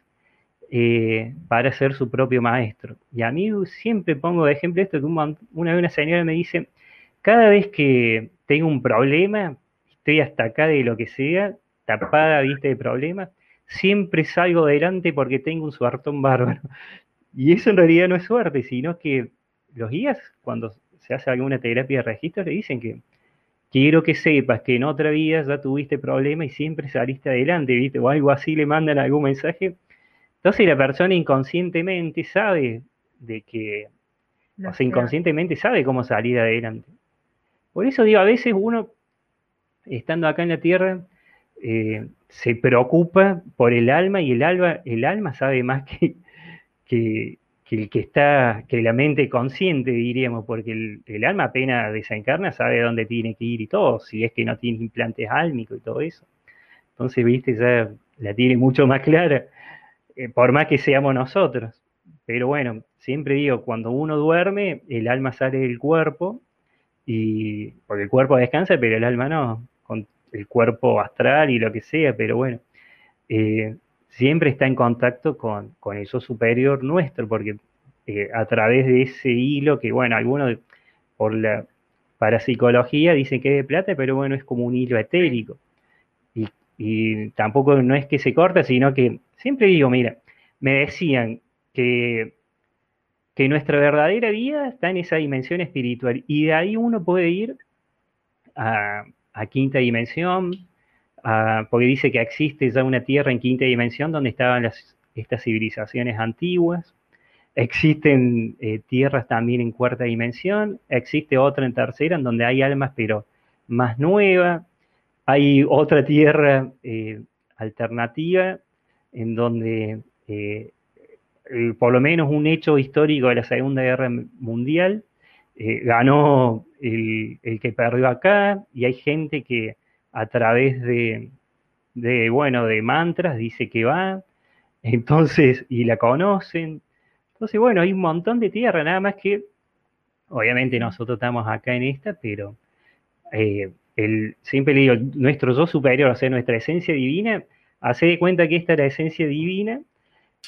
eh, para ser su propio maestro. Y a mí siempre pongo de ejemplo esto, que una vez una señora me dice, cada vez que tengo un problema, estoy hasta acá de lo que sea, tapada, viste, de problemas, siempre salgo adelante porque tengo un suertón bárbaro. Y eso en realidad no es suerte, sino que los guías, cuando se hace alguna terapia de registro, le dicen que quiero que sepas que en otra vida ya tuviste problemas y siempre saliste adelante, ¿viste? O algo así le mandan algún mensaje. Entonces la persona inconscientemente sabe de que, o sea, inconscientemente sabe cómo salir adelante. Por eso digo, a veces uno, estando acá en la Tierra, eh, se preocupa por el alma y el alma, el alma sabe más que, que, el que está, que la mente consciente, diríamos, porque el, alma apenas desencarna sabe dónde tiene que ir y todo, si es que no tiene implantes álmicos y todo eso. Entonces, viste, ya la tiene mucho más clara, eh, por más que seamos nosotros. Pero bueno, siempre digo, cuando uno duerme, el alma sale del cuerpo, y porque el cuerpo descansa, pero el alma no, con el cuerpo astral y lo que sea, pero bueno. Eh, siempre está en contacto con, con el superior nuestro, porque eh, a través de ese hilo, que bueno, algunos por la parapsicología dicen que es de plata, pero bueno, es como un hilo etérico. Y, y tampoco no es que se corta, sino que siempre digo, mira, me decían que, que nuestra verdadera vida está en esa dimensión espiritual y de ahí uno puede ir a, a quinta dimensión, porque dice que existe ya una tierra en quinta dimensión donde estaban estas civilizaciones antiguas. Existen eh, tierras también en cuarta dimensión, existe otra en tercera en donde hay almas pero más nuevas. Hay otra tierra eh, alternativa en donde eh, por lo menos un hecho histórico de la Segunda Guerra Mundial ganó el, el que perdió acá y hay gente que a través de, bueno, de mantras, dice que va, entonces, y la conocen. Entonces, bueno, hay un montón de tierra, nada más que, obviamente nosotros estamos acá en esta, pero eh, el, siempre le digo, nuestro yo superior, o sea, nuestra esencia divina, hace de cuenta que esta es la esencia divina,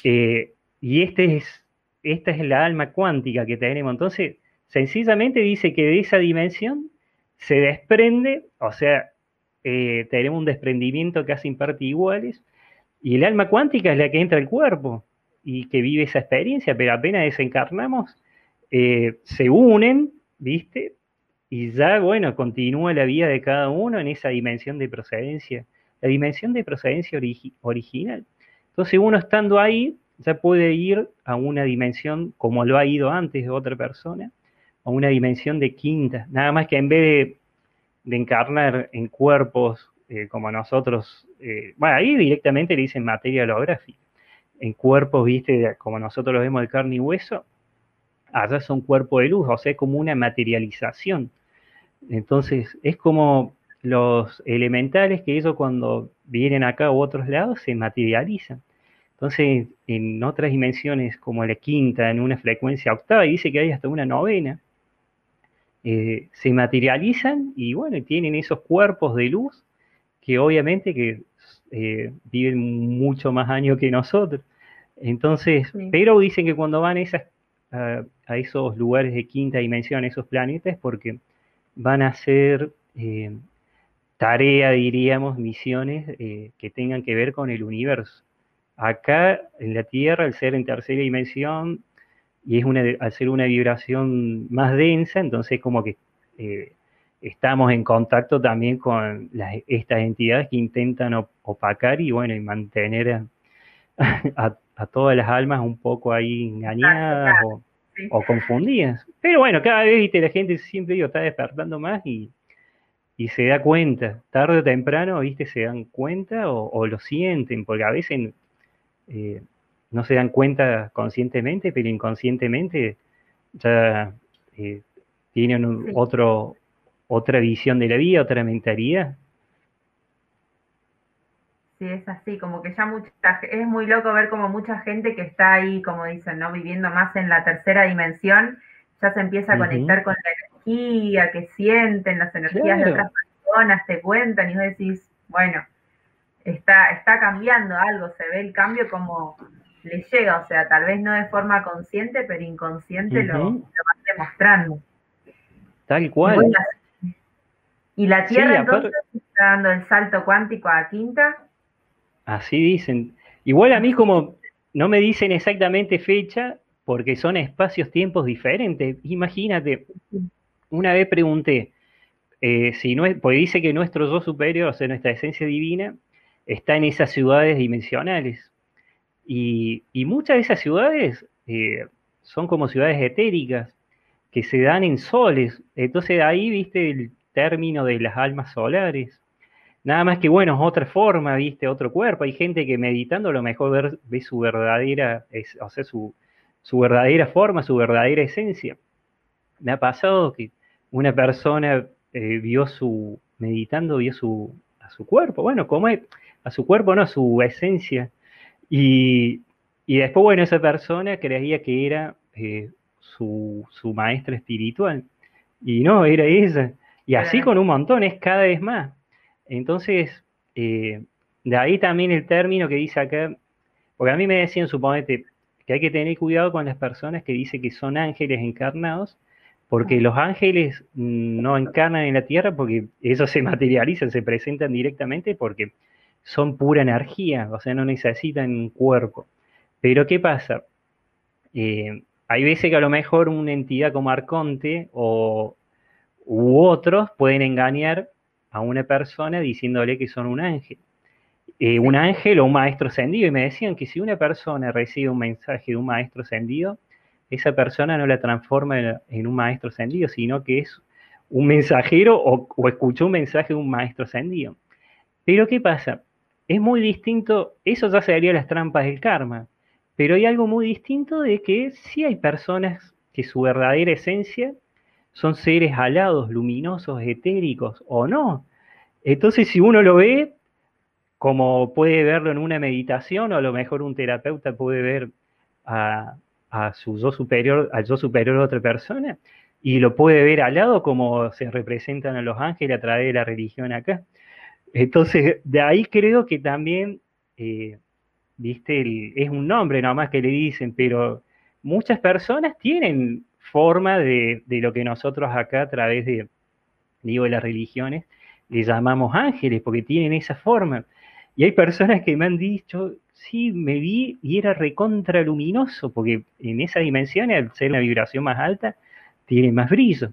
eh, y este es, esta es la alma cuántica que tenemos. Entonces, sencillamente dice que de esa dimensión se desprende, o sea, eh, tenemos un desprendimiento casi en parte iguales, y el alma cuántica es la que entra al cuerpo y que vive esa experiencia, pero apenas desencarnamos, eh, se unen, ¿viste? Y ya, bueno, continúa la vida de cada uno en esa dimensión de procedencia, la dimensión de procedencia original. Entonces uno estando ahí ya puede ir a una dimensión como lo ha ido antes de otra persona, a una dimensión de quinta, nada más que en vez de de encarnar en cuerpos eh, como nosotros, eh, bueno, ahí directamente le dicen materia holográfica, en cuerpos, viste, como nosotros los vemos de carne y hueso, allá son cuerpos de luz, o sea, es como una materialización. Entonces, es como los elementales que ellos cuando vienen acá u otros lados se materializan. Entonces, en otras dimensiones como la quinta, en una frecuencia octava, y dice que hay hasta una novena, eh, se materializan y bueno, tienen esos cuerpos de luz que obviamente que eh, viven mucho más años que nosotros. Entonces, pero dicen que cuando van esas, a, esos lugares de quinta dimensión, esos planetas, porque van a hacer eh, tarea, diríamos, misiones que tengan que ver con el universo. Acá en la Tierra, al ser en tercera dimensión, y es una, al ser una vibración más densa, entonces como que eh, estamos en contacto también con estas entidades que intentan opacar y bueno, y mantener a, todas las almas un poco ahí engañadas o, confundidas. Pero bueno, cada vez la gente siempre digo, está despertando más y, se da cuenta, tarde o temprano, viste, se dan cuenta o, lo sienten, porque a veces eh, no se dan cuenta conscientemente, pero inconscientemente ya eh, tienen otro, otra visión de la vida, otra mentalidad. Sí, es así, como que ya mucha, es muy loco ver como mucha gente que está ahí, como dicen, ¿no? Viviendo más en la tercera dimensión, ya se empieza a conectar con la energía, que sienten las energías de otras personas, te cuentan y vos decís, bueno, está, está cambiando algo, se ve el cambio como le llega, o sea, tal vez no de forma consciente, pero inconsciente lo, lo, van demostrando. Tal cual. Y, la Tierra entonces está dando el salto cuántico a quinta. Así dicen. Igual a mí como no me dicen exactamente fecha, porque son espacios-tiempos diferentes. Imagínate, una vez pregunté, eh, si no es, porque dice que nuestro yo superior, o sea, nuestra esencia divina, está en esas ciudades dimensionales. Y, muchas de esas ciudades eh, son como ciudades etéricas, que se dan en soles. Entonces ahí, viste, el término de las almas solares. Nada más que, bueno, otra forma, viste, otro cuerpo. Hay gente que meditando a lo mejor ve su verdadera, o sea, su, verdadera forma, su verdadera esencia. Me ha pasado que una persona eh, vio su, meditando, vio su, a su cuerpo, bueno, como es, a su cuerpo, no, a su esencia. Y, después, bueno, esa persona creía que era eh, su, su maestra espiritual. Y no, era ella. Y así con un montón, es cada vez más. Entonces, eh, de ahí también el término que dice acá, porque a mí me decían, suponete, que hay que tener cuidado con las personas que dicen que son ángeles encarnados, porque los ángeles no encarnan en la tierra porque eso se materializan, se presentan directamente porque son pura energía, o sea, no necesitan un cuerpo. Pero ¿qué pasa? Eh, hay veces que a lo mejor una entidad como Arconte o, u otros pueden engañar a una persona diciéndole que son un ángel. Eh, un ángel o un maestro ascendido. Y me decían que si una persona recibe un mensaje de un maestro ascendido, esa persona no la transforma en, un maestro ascendido, sino que es un mensajero o, o escuchó un mensaje de un maestro ascendido. Pero ¿qué pasa? Es muy distinto, eso ya sería las trampas del karma, pero hay algo muy distinto de que sí hay personas que su verdadera esencia son seres alados, luminosos, etéricos o no. Entonces, si uno lo ve, como puede verlo en una meditación, o a lo mejor un terapeuta puede ver a, su yo superior, al yo superior de otra persona, y lo puede ver al lado como se representan a los ángeles a través de la religión acá. Entonces, de ahí creo que también, eh, viste, es un nombre nomás que le dicen, pero muchas personas tienen forma de, lo que nosotros acá a través de, digo, las religiones, le llamamos ángeles, porque tienen esa forma. Y hay personas que me han dicho, sí, me vi y era recontra luminoso, porque en esa dimensión, al ser una vibración más alta, tiene más brillo.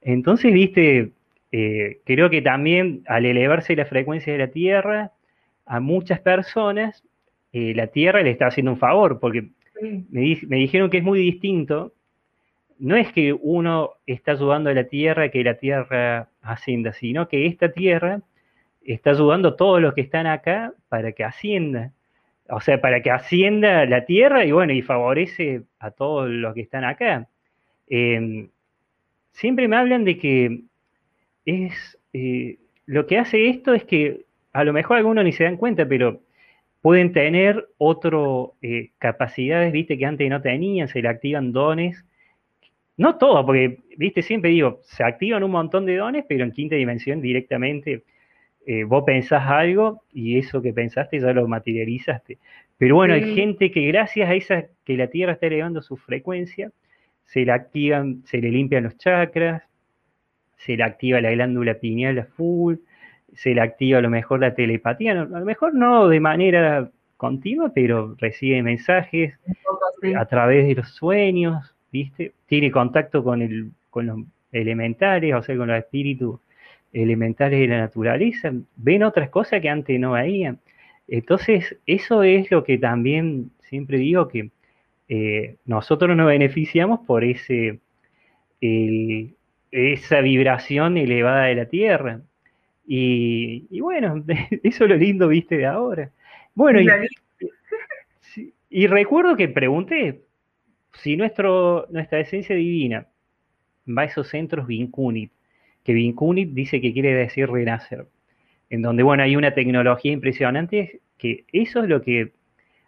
Entonces, viste, eh, creo que también al elevarse la frecuencia de la Tierra, a muchas personas, eh, la Tierra le está haciendo un favor, porque me, me, dijeron que es muy distinto no es que uno está ayudando a la tierra que la tierra ascienda, sino que esta tierra está ayudando a todos los que están acá para que ascienda. O sea, para que ascienda la tierra y bueno, y favorece a todos los que están acá. Em, siempre me hablan de que es eh, lo que hace esto es que a lo mejor algunos ni se dan cuenta, pero pueden tener otras eh, capacidades, viste, que antes no tenían, se le activan dones no todo, porque, viste, siempre digo, se activan un montón de dones, pero en quinta dimensión directamente eh, vos pensás algo y eso que pensaste ya lo materializaste. Pero bueno, hay gente que gracias a esa que la Tierra está elevando su frecuencia, se le activan, se le limpian los chakras, se le activa la glándula pineal a full, se le activa a lo mejor la telepatía, a lo mejor no de manera continua, pero recibe mensajes a través de los sueños, ¿viste? Tiene contacto con, el, con los elementales, o sea, con los espíritus elementales de la naturaleza, ven otras cosas que antes no veían. Entonces, eso es lo que también siempre digo que eh, nosotros nos beneficiamos por ese, esa vibración elevada de la Tierra. Y, bueno, eso es lo lindo, viste, de ahora. Bueno, y, y recuerdo que pregunté, si nuestro, nuestra esencia divina va a esos centros Vincunit, que Vincunit dice que quiere decir renacer, en donde, bueno, hay una tecnología impresionante, que eso es lo que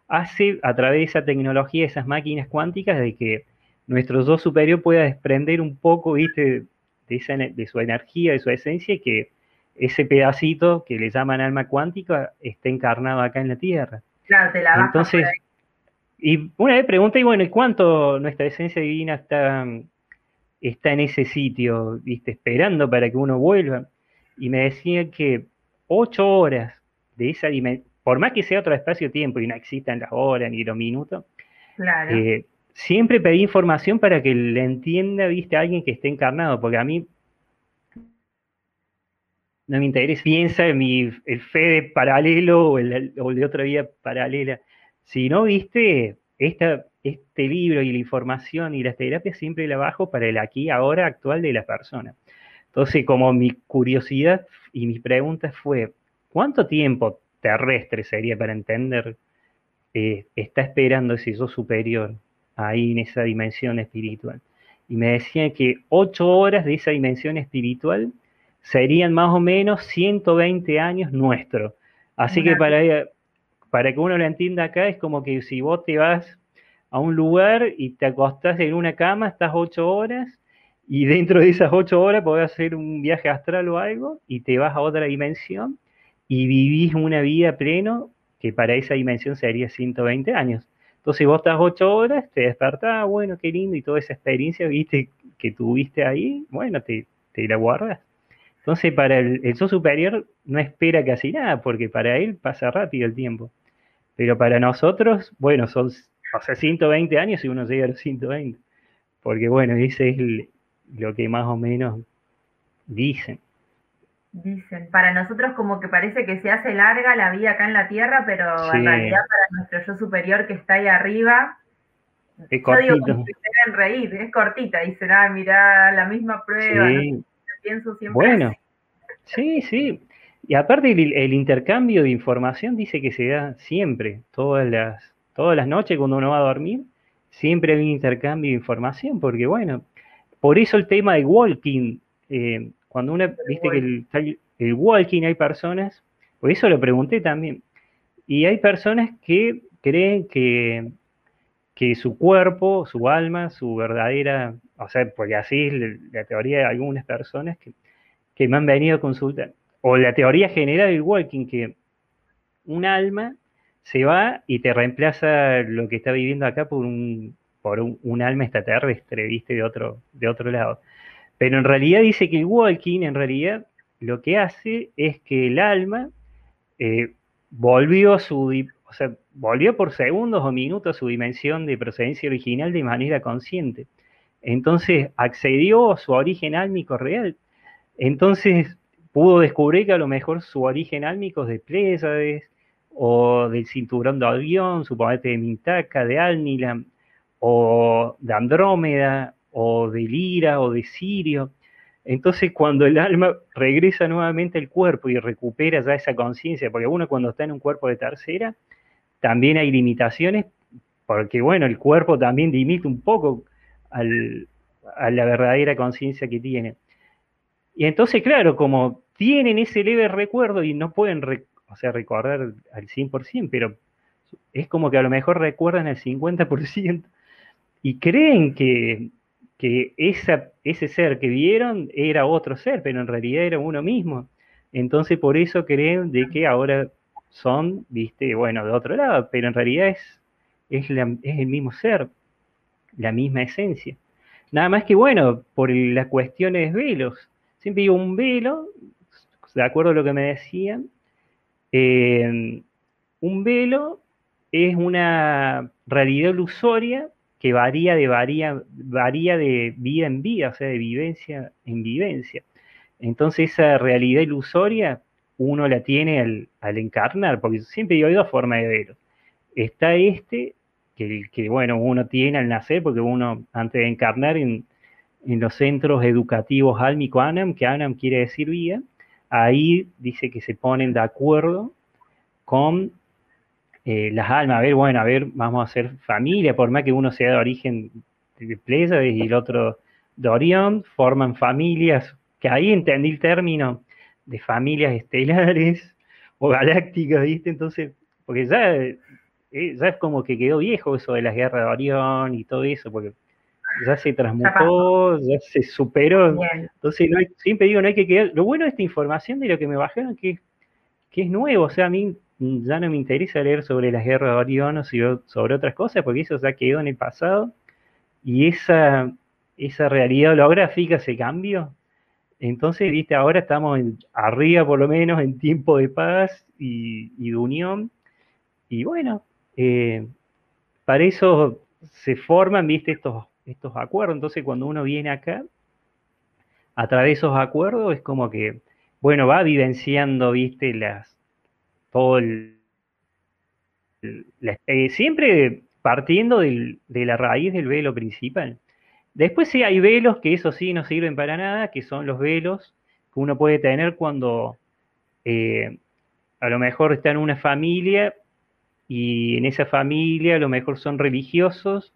hace a través de esa tecnología, esas máquinas cuánticas, de que nuestro yo superior pueda desprender un poco, viste, de, esa, de su energía, de su esencia, y que ese pedacito que le llaman alma cuántica esté encarnado acá en la Tierra. Claro, te la Entonces, y una vez pregunté, y bueno, ¿y cuánto nuestra esencia divina está, está en ese sitio, viste, esperando para que uno vuelva? Y me decía que ocho horas de esa por más que sea otro espacio-tiempo y no existan las horas ni los minutos, Claro. eh, siempre pedí información para que le entienda, viste, a alguien que esté encarnado, porque a mí no me interesa, piensa en mi, el fe de paralelo o el, o de otra vida paralela. Si no, viste, esta, este libro y la información y las terapias siempre la bajo para el aquí, ahora actual de la persona. Entonces, como mi curiosidad y mi pregunta fue, ¿cuánto tiempo terrestre sería para entender, eh, está esperando ese yo superior ahí en esa dimensión espiritual? Y me decían que ocho horas de esa dimensión espiritual serían más o menos 120 años nuestros. Así que para, para que uno lo entienda acá, es como que si vos te vas a un lugar y te acostás en una cama, estás ocho horas, y dentro de esas ocho horas podés hacer un viaje astral o algo, y te vas a otra dimensión, y vivís una vida pleno, que para esa dimensión sería 120 años. Entonces vos estás ocho horas, te despertás, bueno, qué lindo, y toda esa experiencia, viste, que tuviste ahí, bueno, te, te la guardas. Entonces, para el, el superior no espera casi nada, porque para él pasa rápido el tiempo. Pero para nosotros, bueno, son o sea, 120 años y uno llega a los 120. Porque, bueno, ese es lo que más o menos dicen. Dicen, para nosotros como que parece que se hace larga la vida acá en la Tierra, pero Sí. en realidad para nuestro yo superior que está ahí arriba, Es yo digo cortito. como que se deben reír, es cortita, dicen, ah, mirá, la misma prueba, no Sí, pienso siempre bueno, así. sí, sí. Y aparte el, el intercambio de información dice que se da siempre, todas las, todas las noches cuando uno va a dormir, siempre hay un intercambio de información, porque bueno, por eso el tema de walking, eh, cuando uno, viste que el, está el- el walking hay personas, por eso lo pregunté también, y hay personas que creen que, que su cuerpo, su alma, su verdadera, o sea, porque así es la, la teoría de algunas personas que, que me han venido a consultar, o la teoría general del walking, que un alma se va y te reemplaza lo que está viviendo acá por un, por un, un alma extraterrestre, viste, de otro, de otro lado. Pero en realidad dice que el walking, en realidad, lo que hace es que el alma eh, volvió su, o sea, volvió por segundos o minutos a su dimensión de procedencia original de manera consciente. Entonces accedió a su origen álmico real. Entonces pudo descubrir que a lo mejor su origen álmico es de Pléyades o del cinturón de Orión, suponete de Mintaka, de Alnilam, o de Andrómeda, o de Lira, o de Sirio. Entonces, cuando el alma regresa nuevamente al cuerpo y recupera ya esa conciencia, porque uno cuando está en un cuerpo de tercera, también hay limitaciones, porque bueno, el cuerpo también limita un poco al, a la verdadera conciencia que tiene. Y entonces, claro, como tienen ese leve recuerdo y no pueden, o sea, recordar al 100%, pero es como que a lo mejor recuerdan el 50% y creen que, que ese ser que vieron era otro ser, pero en realidad era uno mismo. Entonces por eso creen de que ahora son, viste, bueno, de otro lado, pero en realidad es, es, la- es el mismo ser, la misma esencia. Nada más que bueno, por las cuestiones de velos. Siempre digo un velo, de acuerdo a lo que me decían, eh, un velo es una realidad ilusoria que varía de, varía, varía de vida en vida, o sea, de vivencia en vivencia. Entonces esa realidad ilusoria uno la tiene al, al encarnar, porque siempre digo, hay dos formas de verlo. Está este, que, que, bueno, uno tiene al nacer, porque uno antes de encarnar en, en los centros educativos Álmico Anam, que Anam quiere decir vida, ahí dice que se ponen de acuerdo con eh, las almas, a ver, bueno, a ver, vamos a hacer familia, por más que uno sea de origen de Pléyades y el otro de Orión, forman familias, que ahí entendí el término de familias estelares o galácticas, ¿viste? Entonces, porque ya, eh, ya es como que quedó viejo eso de las guerras de Orión y todo eso, porque ya se transmutó, ya, se superó. Bien. Entonces, no hay- siempre digo, no hay que quedar. Lo bueno de esta información de lo que me bajaron, que, que es nuevo, o sea, a mí ya no me interesa leer sobre las guerras de Orión o sobre otras cosas, porque eso ya quedó en el pasado. Y esa, esa realidad holográfica, ese cambio, Entonces, viste, ahora estamos arriba por lo menos en tiempo de paz y, de unión. Y bueno, eh, para eso se forman, viste, estos, estos acuerdos. Entonces, cuando uno viene acá, a través de esos acuerdos es como que, bueno, va vivenciando, viste, las, eh, siempre partiendo de la raíz del velo principal. Después sí hay velos que eso sí no sirven para nada, que son los velos que uno puede tener cuando eh, a lo mejor está en una familia y en esa familia a lo mejor son religiosos,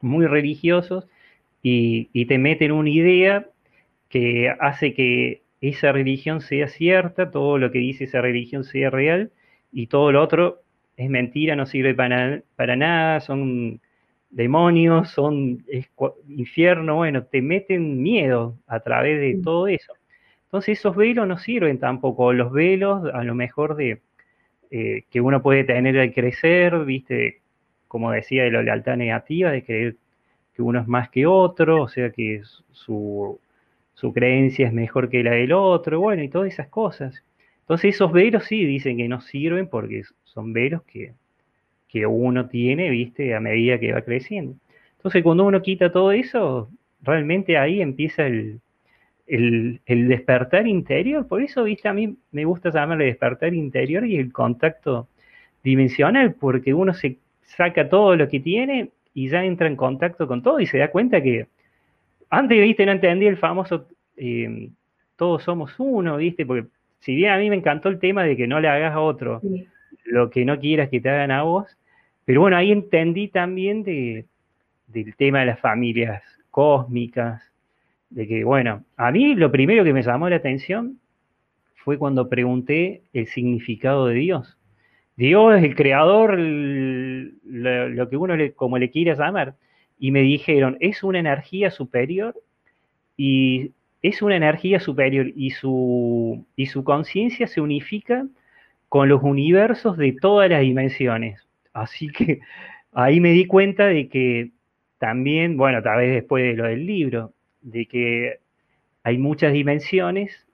muy religiosos, y te meten una idea que hace que esa religión sea cierta, todo lo que dice esa religión sea real, y todo lo otro es mentira, no sirve para, para nada, son demonios, son infierno, bueno, te meten miedo a través de todo eso. Entonces esos velos no sirven tampoco, los velos a lo mejor de eh, que uno puede tener al crecer, viste, como decía, de la lealtad negativa, de creer que uno es más que otro, o sea que su, su creencia es mejor que la del otro, bueno, y todas esas cosas. Entonces esos velos sí dicen que no sirven porque son velos que, que uno tiene, viste, a medida que va creciendo. Entonces, cuando uno quita todo eso, realmente ahí empieza el, despertar interior. Por eso, viste, a mí me gusta llamarle despertar interior y el contacto dimensional, porque uno se saca todo lo que tiene y ya entra en contacto con todo y se da cuenta que antes, viste, no entendí el famoso eh, todos somos uno, viste, porque si bien a mí me encantó el tema de que no le hagas a otro lo que no quieras que te hagan a vos, pero bueno, ahí entendí también de, del tema de las familias cósmicas, de que, bueno, a mí lo primero que me llamó la atención fue cuando pregunté el significado de Dios. Dios es el creador, lo, que uno le, como le quiera llamar. Y me dijeron, es una energía superior y es una energía superior y su, y su conciencia se unifica con los universos de todas las dimensiones. Así que ahí me di cuenta de que también, bueno, tal vez después de lo del libro, de que hay muchas dimensiones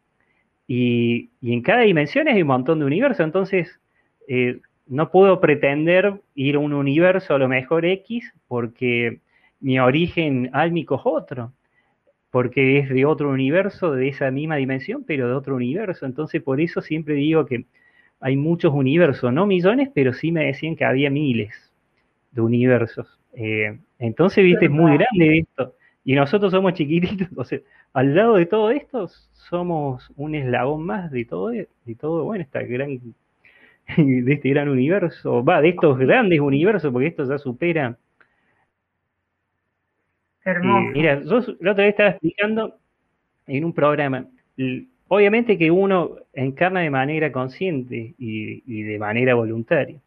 y, en cada dimensión hay un montón de universos. Entonces, eh, no puedo pretender ir a un universo a lo mejor X porque mi origen álmico es otro, porque es de otro universo, de esa misma dimensión, pero de otro universo. Entonces, por eso siempre digo que hay muchos universos, no millones, pero sí me decían que había miles de universos. Eh, entonces, viste, es muy grande esto. Y nosotros somos chiquititos, o sea, al lado de todo esto, somos un eslabón más de todo, de todo, bueno, esta gran, de este gran universo, va, de estos grandes universos, porque esto ya supera. Hermoso. Eh, mira, yo la otra vez estaba explicando en un programa, Obviamente que uno encarna de manera consciente y, de manera voluntaria,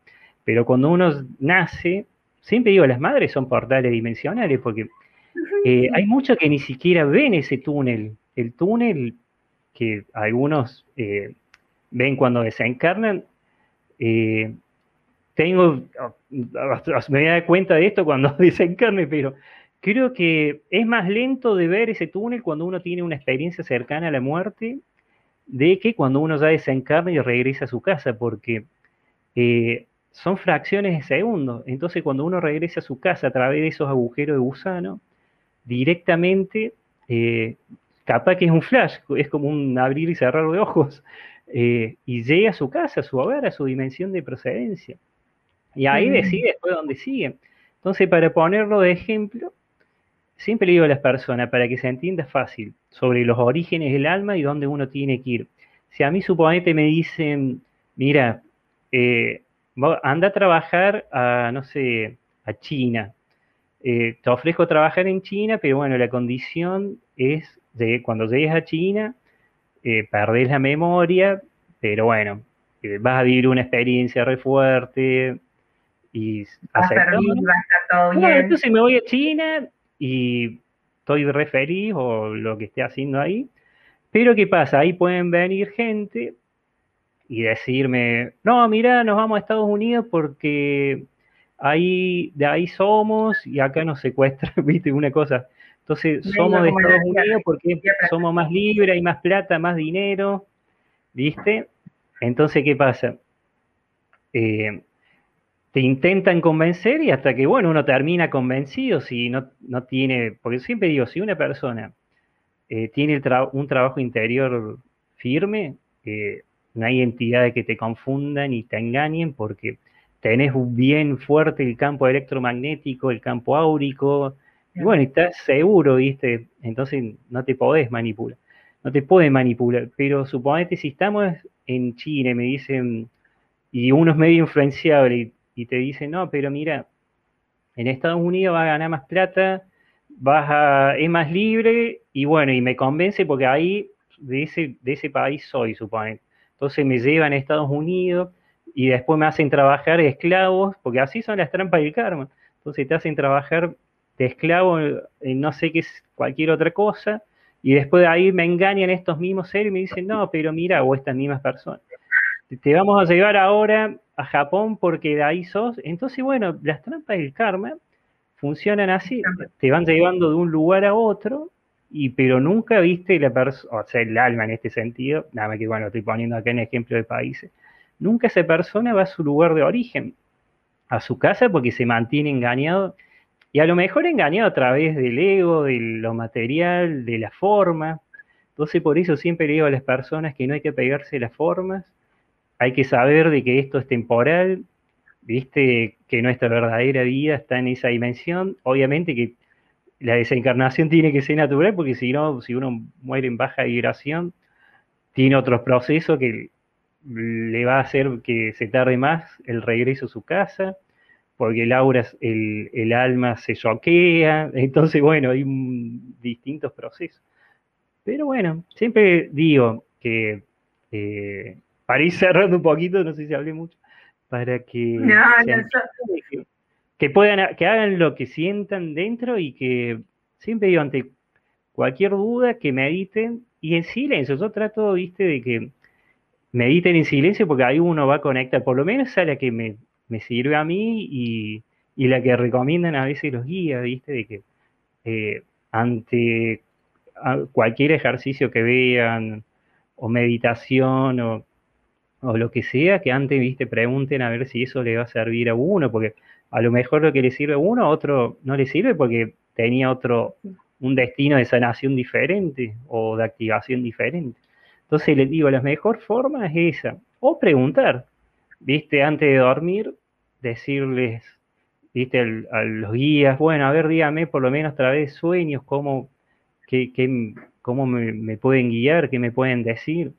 pero cuando uno nace, siempre digo, las madres son portales dimensionales, porque eh, hay muchos que ni siquiera ven ese túnel, el túnel que algunos eh, ven cuando desencarnan. Eh, tengo, me voy a dar cuenta de esto cuando desencarne, pero creo que es más lento de ver ese túnel cuando uno tiene una experiencia cercana a la muerte de que cuando uno ya desencarna y regresa a su casa, porque eh, son fracciones de segundo. Entonces, cuando uno regresa a su casa a través de esos agujeros de gusano, directamente, eh, capaz que es un flash, es como un abrir y cerrar de ojos, eh, y llega a su casa, a su hogar, a su dimensión de procedencia. Y ahí decide después dónde sigue. Entonces, para ponerlo de ejemplo, siempre le digo a las personas, para que se entienda fácil, sobre los orígenes del alma y dónde uno tiene que ir. Si a mí suponete me dicen, mira, eh, anda a trabajar a, no sé, a China. Eh, te ofrezco trabajar en China, pero bueno, la condición es de cuando llegues a China, eh, perdés la memoria, pero bueno, vas a vivir una experiencia re fuerte y va a estar todo bien. entonces me voy a China y estoy re feliz o lo que esté haciendo ahí. Pero ¿qué pasa? Ahí pueden venir gente y decirme, no, mira, nos vamos a Estados Unidos porque ahí, de ahí somos y acá nos secuestran, viste, una cosa Entonces, somos de Estados Unidos porque somos más libres, hay más plata, más dinero, ¿viste? Entonces, ¿qué pasa? Eh, te intentan convencer y hasta que, bueno, uno termina convencido si no, no tiene, porque siempre digo, si una persona eh, tiene un trabajo interior firme, eh, no hay entidades que te confundan y te engañen porque tenés bien fuerte el campo electromagnético, el campo áurico, y bueno, estás seguro, ¿viste? Entonces no te podés manipular, no te pueden manipular, pero suponete si estamos en China y me dicen, y uno es medio influenciable y, te dicen, no, pero mira, en Estados Unidos va a ganar más plata, vas a, es más libre, y bueno, y me convence porque ahí de ese, de ese país soy, suponete. Entonces me llevan a Estados Unidos y después me hacen trabajar de esclavos, porque así son las trampas del karma. Entonces te hacen trabajar de esclavo en no sé qué es cualquier otra cosa, y después de ahí me engañan estos mismos seres y me dicen, no, pero mira, o estas mismas personas, te vamos a llevar ahora a Japón porque de ahí sos. Entonces, bueno, las trampas del karma funcionan así, te van llevando de un lugar a otro y pero nunca viste la persona, o sea, el alma en este sentido, nada más que bueno, estoy poniendo acá en ejemplo de países, nunca esa persona va a su lugar de origen, a su casa porque se mantiene engañado y a lo mejor engañado a través del ego, de lo material, de la forma. Entonces por eso siempre le digo a las personas que no hay que pegarse las formas, hay que saber de que esto es temporal, viste que nuestra verdadera vida está en esa dimensión, obviamente que la desencarnación tiene que ser natural, porque si no, si uno muere en baja vibración, tiene otros procesos que le va a hacer que se tarde más el regreso a su casa, porque el aura, el, el alma se choquea, entonces bueno, hay distintos procesos. Pero bueno, siempre digo que, eh, para ir cerrando un poquito, no sé si hablé mucho, para que que puedan, que hagan lo que sientan dentro y que siempre digo, ante cualquier duda, que mediten y en silencio. Yo trato, viste, de que mediten en silencio porque ahí uno va a conectar, por lo menos a la que me, sirve a mí y, la que recomiendan a veces los guías, viste, de que eh, ante cualquier ejercicio que vean o meditación o, o, lo que sea, que antes, viste, pregunten a ver si eso le va a servir a uno, porque a lo mejor lo que le sirve a uno, a otro no le sirve porque tenía otro, un destino de sanación diferente o de activación diferente. Entonces les digo, la mejor forma es esa. O preguntar, viste, antes de dormir, decirles, viste, a los guías, bueno, a ver, dígame por lo menos a través de sueños cómo, cómo me, me, pueden guiar, qué me pueden decir.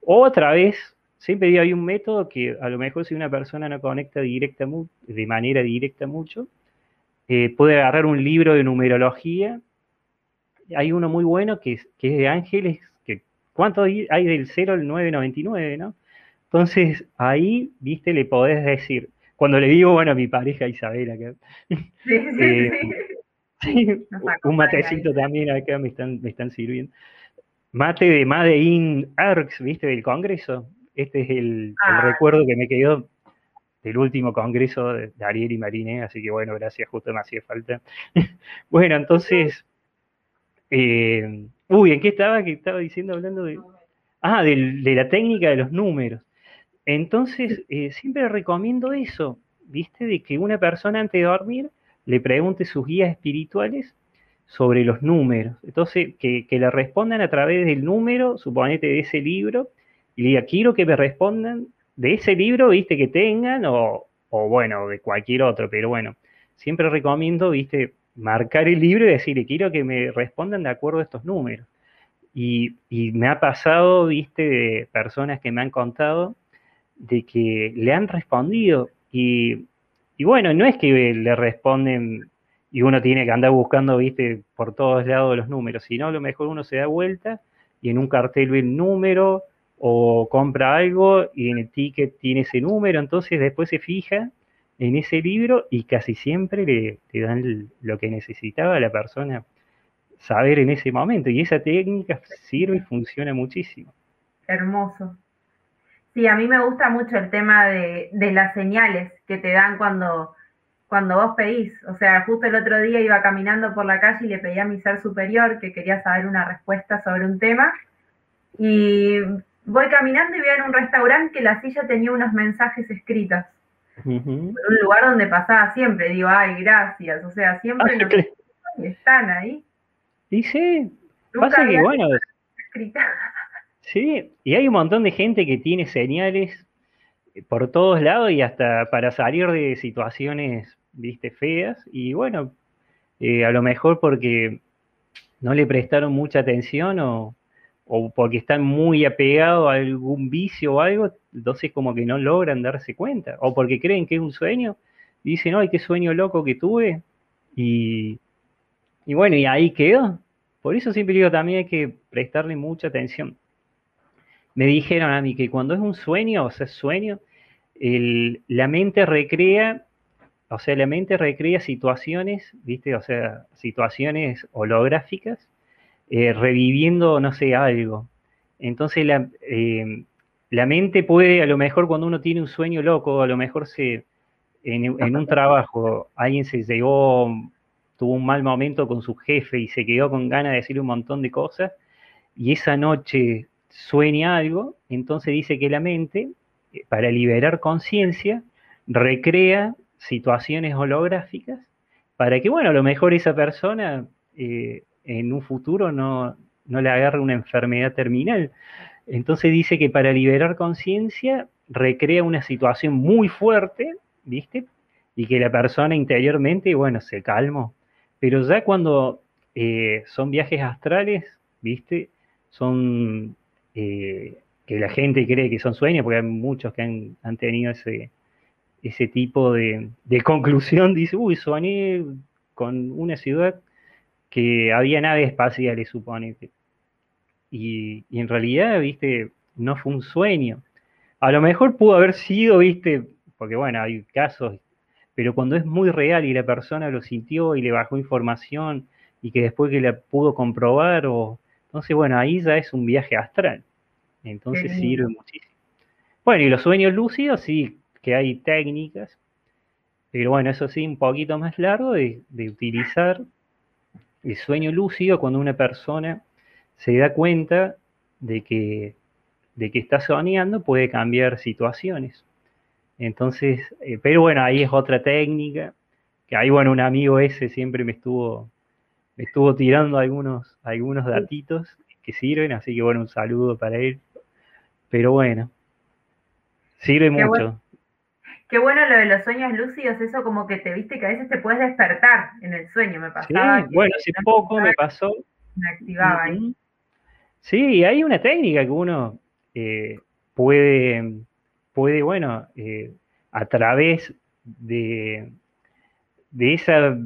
O a través siempre digo, hay un método que a lo mejor si una persona no conecta directa de manera directa mucho, eh, puede agarrar un libro de numerología. Hay uno muy bueno que es, que es de ángeles, que ¿cuánto hay del 0 al 999, no? Entonces ahí, viste, le podés decir, cuando le digo, bueno, a mi pareja Isabela, que, eh, un matecito también acá me están, me están sirviendo. Mate de Madein Arcs, viste, del Congreso. Este es el, ah. recuerdo que me quedó del último congreso de, Ariel y Marine, así que bueno, gracias, justo me hacía falta. bueno, entonces, eh, uy, ¿en qué estaba? ¿Qué estaba diciendo hablando de... Ah, de, la técnica de los números. Entonces, eh, siempre recomiendo eso, ¿viste? De que una persona antes de dormir le pregunte sus guías espirituales sobre los números. Entonces, que, que le respondan a través del número, suponete de ese libro, y quiero que me respondan de ese libro, viste, que tengan, o, bueno, de cualquier otro, pero bueno, siempre recomiendo, viste, marcar el libro y decirle, quiero que me respondan de acuerdo a estos números. Y, me ha pasado, viste, de personas que me han contado de que le han respondido y, y bueno, no es que le responden y uno tiene que andar buscando, viste, por todos lados los números, sino a lo mejor uno se da vuelta y en un cartel ve el número, o compra algo y en el ticket tiene ese número, entonces después se fija en ese libro y casi siempre le, dan lo que necesitaba la persona saber en ese momento. Y esa técnica sirve y funciona muchísimo. Hermoso. Sí, a mí me gusta mucho el tema de, las señales que te dan cuando cuando vos pedís. O sea, justo el otro día iba caminando por la calle y le pedí a mi ser superior que quería saber una respuesta sobre un tema. Y voy caminando y veo en un restaurante que la silla tenía unos mensajes escritos. un lugar donde pasaba siempre. Digo, ay, gracias. O sea, siempre ah, están ahí. Y sí, pasa que bueno. Sí, y hay un montón de gente que tiene señales por todos lados y hasta para salir de situaciones, viste, feas. Y bueno, eh, a lo mejor porque no le prestaron mucha atención o, o porque están muy apegados a algún vicio o algo, entonces como que no logran darse cuenta. O porque creen que es un sueño dicen, ay, qué sueño loco que tuve. Y, y bueno, y ahí quedó. Por eso siempre digo, también hay que prestarle mucha atención. Me dijeron a mí que cuando es un sueño, o sea, sueño, la mente recrea, o sea, la mente recrea situaciones, ¿viste? O sea, situaciones holográficas, eh, reviviendo, no sé, algo. Entonces la, eh, la, mente puede, a lo mejor cuando uno tiene un sueño loco, a lo mejor se, en, un trabajo, alguien se llegó, tuvo un mal momento con su jefe y se quedó con ganas de decirle un montón de cosas, y esa noche sueña algo, entonces dice que la mente para liberar conciencia, recrea situaciones holográficas para que, bueno, a lo mejor esa persona eh, en un futuro no, no le agarre una enfermedad terminal. Entonces dice que para liberar conciencia recrea una situación muy fuerte, ¿viste? Y que la persona interiormente, bueno, se calmó. Pero ya cuando eh, son viajes astrales, ¿viste? Son eh, que la gente cree que son sueños, porque hay muchos que han, tenido ese, ese tipo de, conclusión, dice, uy, soñé con una ciudad que había naves espaciales, supone. Y, y en realidad, viste, no fue un sueño. A lo mejor pudo haber sido, viste, porque bueno, hay casos, pero cuando es muy real y la persona lo sintió y le bajó información y que después que la pudo comprobar, o entonces bueno, ahí ya es un viaje astral. Entonces sirve muchísimo. Bueno, y los sueños lúcidos sí que hay técnicas, pero bueno, eso sí, un poquito más largo de, utilizar el sueño lúcido cuando una persona se da cuenta de que, de que está soñando, puede cambiar situaciones. Entonces, eh, pero bueno, ahí es otra técnica, que ahí, bueno, un amigo ese siempre me estuvo, me estuvo tirando algunos, algunos datitos que sirven, así que bueno, un saludo para él. Pero bueno, sirve mucho. Qué bueno lo de los sueños lúcidos, eso como que te viste que a veces te puedes despertar en el sueño, me pasaba. Sí, bueno, hace poco me pasó. Me activaba ahí. Sí, hay una técnica que uno eh, puede, puede, bueno, eh, a través de, de esa,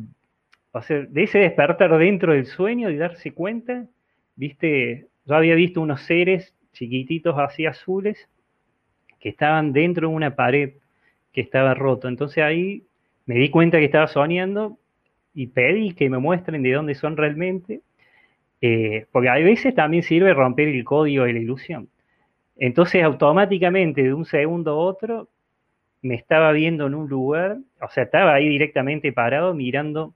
o sea, de ese despertar dentro del sueño y darse cuenta, viste, yo había visto unos seres chiquititos así azules que estaban dentro de una pared que estaba roto. Entonces ahí me di cuenta que estaba soñando y pedí que me muestren de dónde son realmente, eh, porque a veces también sirve romper el código de la ilusión. Entonces automáticamente de un segundo a otro me estaba viendo en un lugar, o sea, estaba ahí directamente parado mirando,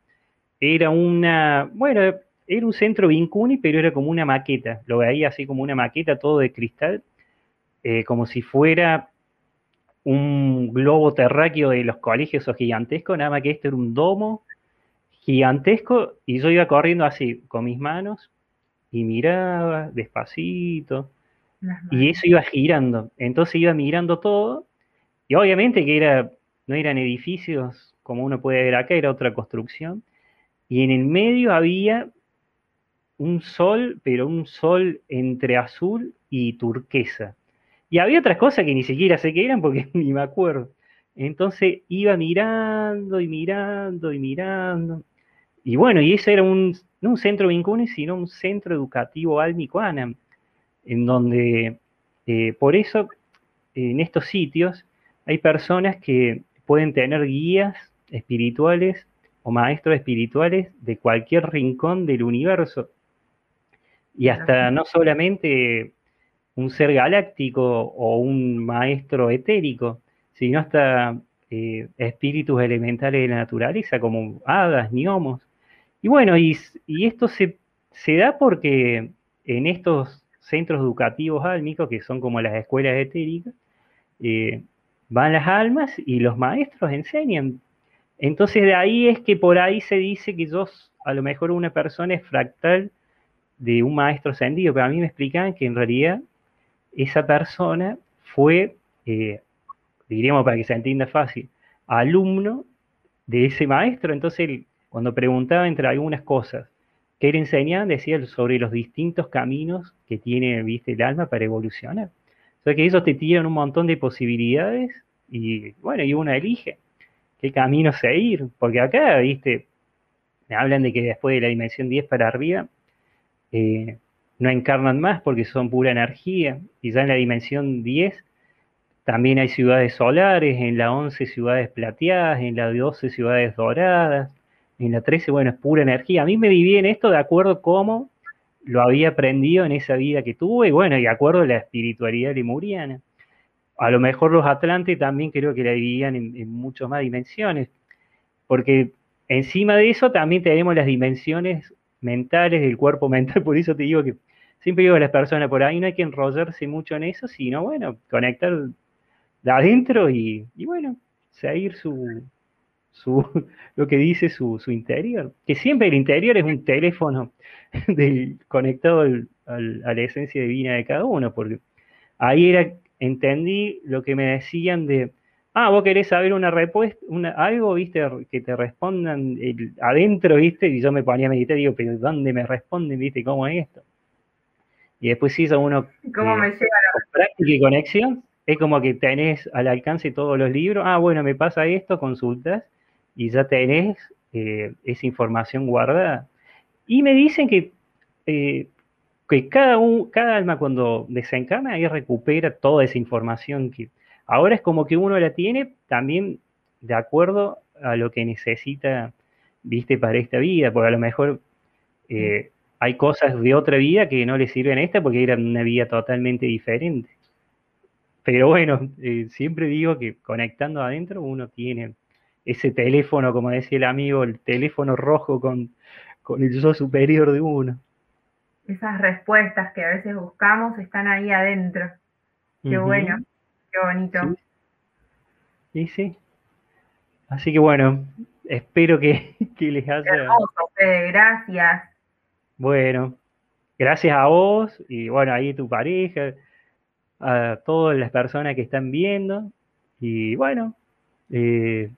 era una, bueno, era un centro Vincuni, pero era como una maqueta. Lo veía así como una maqueta, todo de cristal, eh, como si fuera un globo terráqueo de los colegios o gigantesco, nada más que este era un domo gigantesco y yo iba corriendo así, con mis manos, y miraba despacito, y eso iba girando. Entonces iba mirando todo, y obviamente que era, no eran edificios como uno puede ver acá, era otra construcción, y en el medio había un sol, pero un sol entre azul y turquesa. Y había otras cosas que ni siquiera sé qué eran porque ni me acuerdo. Entonces iba mirando y mirando y mirando. Y bueno, y ese era un, no un centro Vincune, sino un centro educativo álmico Anam, en donde, eh, por eso, en estos sitios, hay personas que pueden tener guías espirituales o maestros espirituales de cualquier rincón del universo y hasta no solamente un ser galáctico o un maestro etérico, sino hasta eh, espíritus elementales de la naturaleza, como hadas, gnomos. Y bueno, y, esto se, se, da porque en estos centros educativos álmicos, que son como las escuelas etéricas, eh, van las almas y los maestros enseñan. Entonces de ahí es que por ahí se dice que yo, a lo mejor una persona es fractal de un maestro ascendido, pero a mí me explican que en realidad esa persona fue, eh, diríamos para que se entienda fácil, alumno de ese maestro. Entonces, cuando preguntaba entre algunas cosas que él enseñaba, decía sobre los distintos caminos que tiene ¿viste, el alma para evolucionar. O sea que ellos te tiran un montón de posibilidades y bueno, y uno elige qué camino seguir, porque acá, viste, me hablan de que después de la dimensión 10 para arriba, eh, no encarnan más porque son pura energía, y ya en la dimensión 10 también hay ciudades solares, en la 11 ciudades plateadas, en la 12 ciudades doradas, en la 13, bueno, es pura energía. A mí me dividen esto de acuerdo cómo lo había aprendido en esa vida que tuve, y bueno, y de acuerdo a la espiritualidad lemuriana. A lo mejor los atlantes también creo que la dividían en, en muchas más dimensiones, porque encima de eso también tenemos las dimensiones mentales del cuerpo mental, por eso te digo que siempre digo a las personas por ahí no hay que enrollarse mucho en eso, sino bueno, conectar de adentro y, bueno, seguir su, su, lo que dice su, su, interior. Que siempre el interior es un teléfono del, conectado a la esencia divina de cada uno, porque ahí era, entendí lo que me decían de, ah, vos querés saber una respuesta, una, algo, viste, que te respondan adentro, viste, y yo me ponía a meditar y digo, pero ¿dónde me responden, viste, cómo es esto? Y después hizo uno ¿Cómo me llega la... práctica y conexión, es como que tenés al alcance todos los libros, ah, bueno, me pasa esto, consultas, y ya tenés eh, esa información guardada. Y me dicen que, eh, que cada, un, cada alma cuando desencarna ahí recupera toda esa información que Ahora es como que uno la tiene también de acuerdo a lo que necesita, viste, para esta vida, porque a lo mejor eh, hay cosas de otra vida que no le sirven a esta porque era una vida totalmente diferente. Pero bueno, eh, siempre digo que conectando adentro uno tiene ese teléfono, como decía el amigo, el teléfono rojo con, con el yo superior de uno. Esas respuestas que a veces buscamos están ahí adentro. Qué bueno bonito. Sí. sí. Así que bueno, espero que, les haya. Hermoso, gracias. Bueno, gracias a vos y bueno, ahí tu pareja, a todas las personas que están viendo. Y bueno, eh,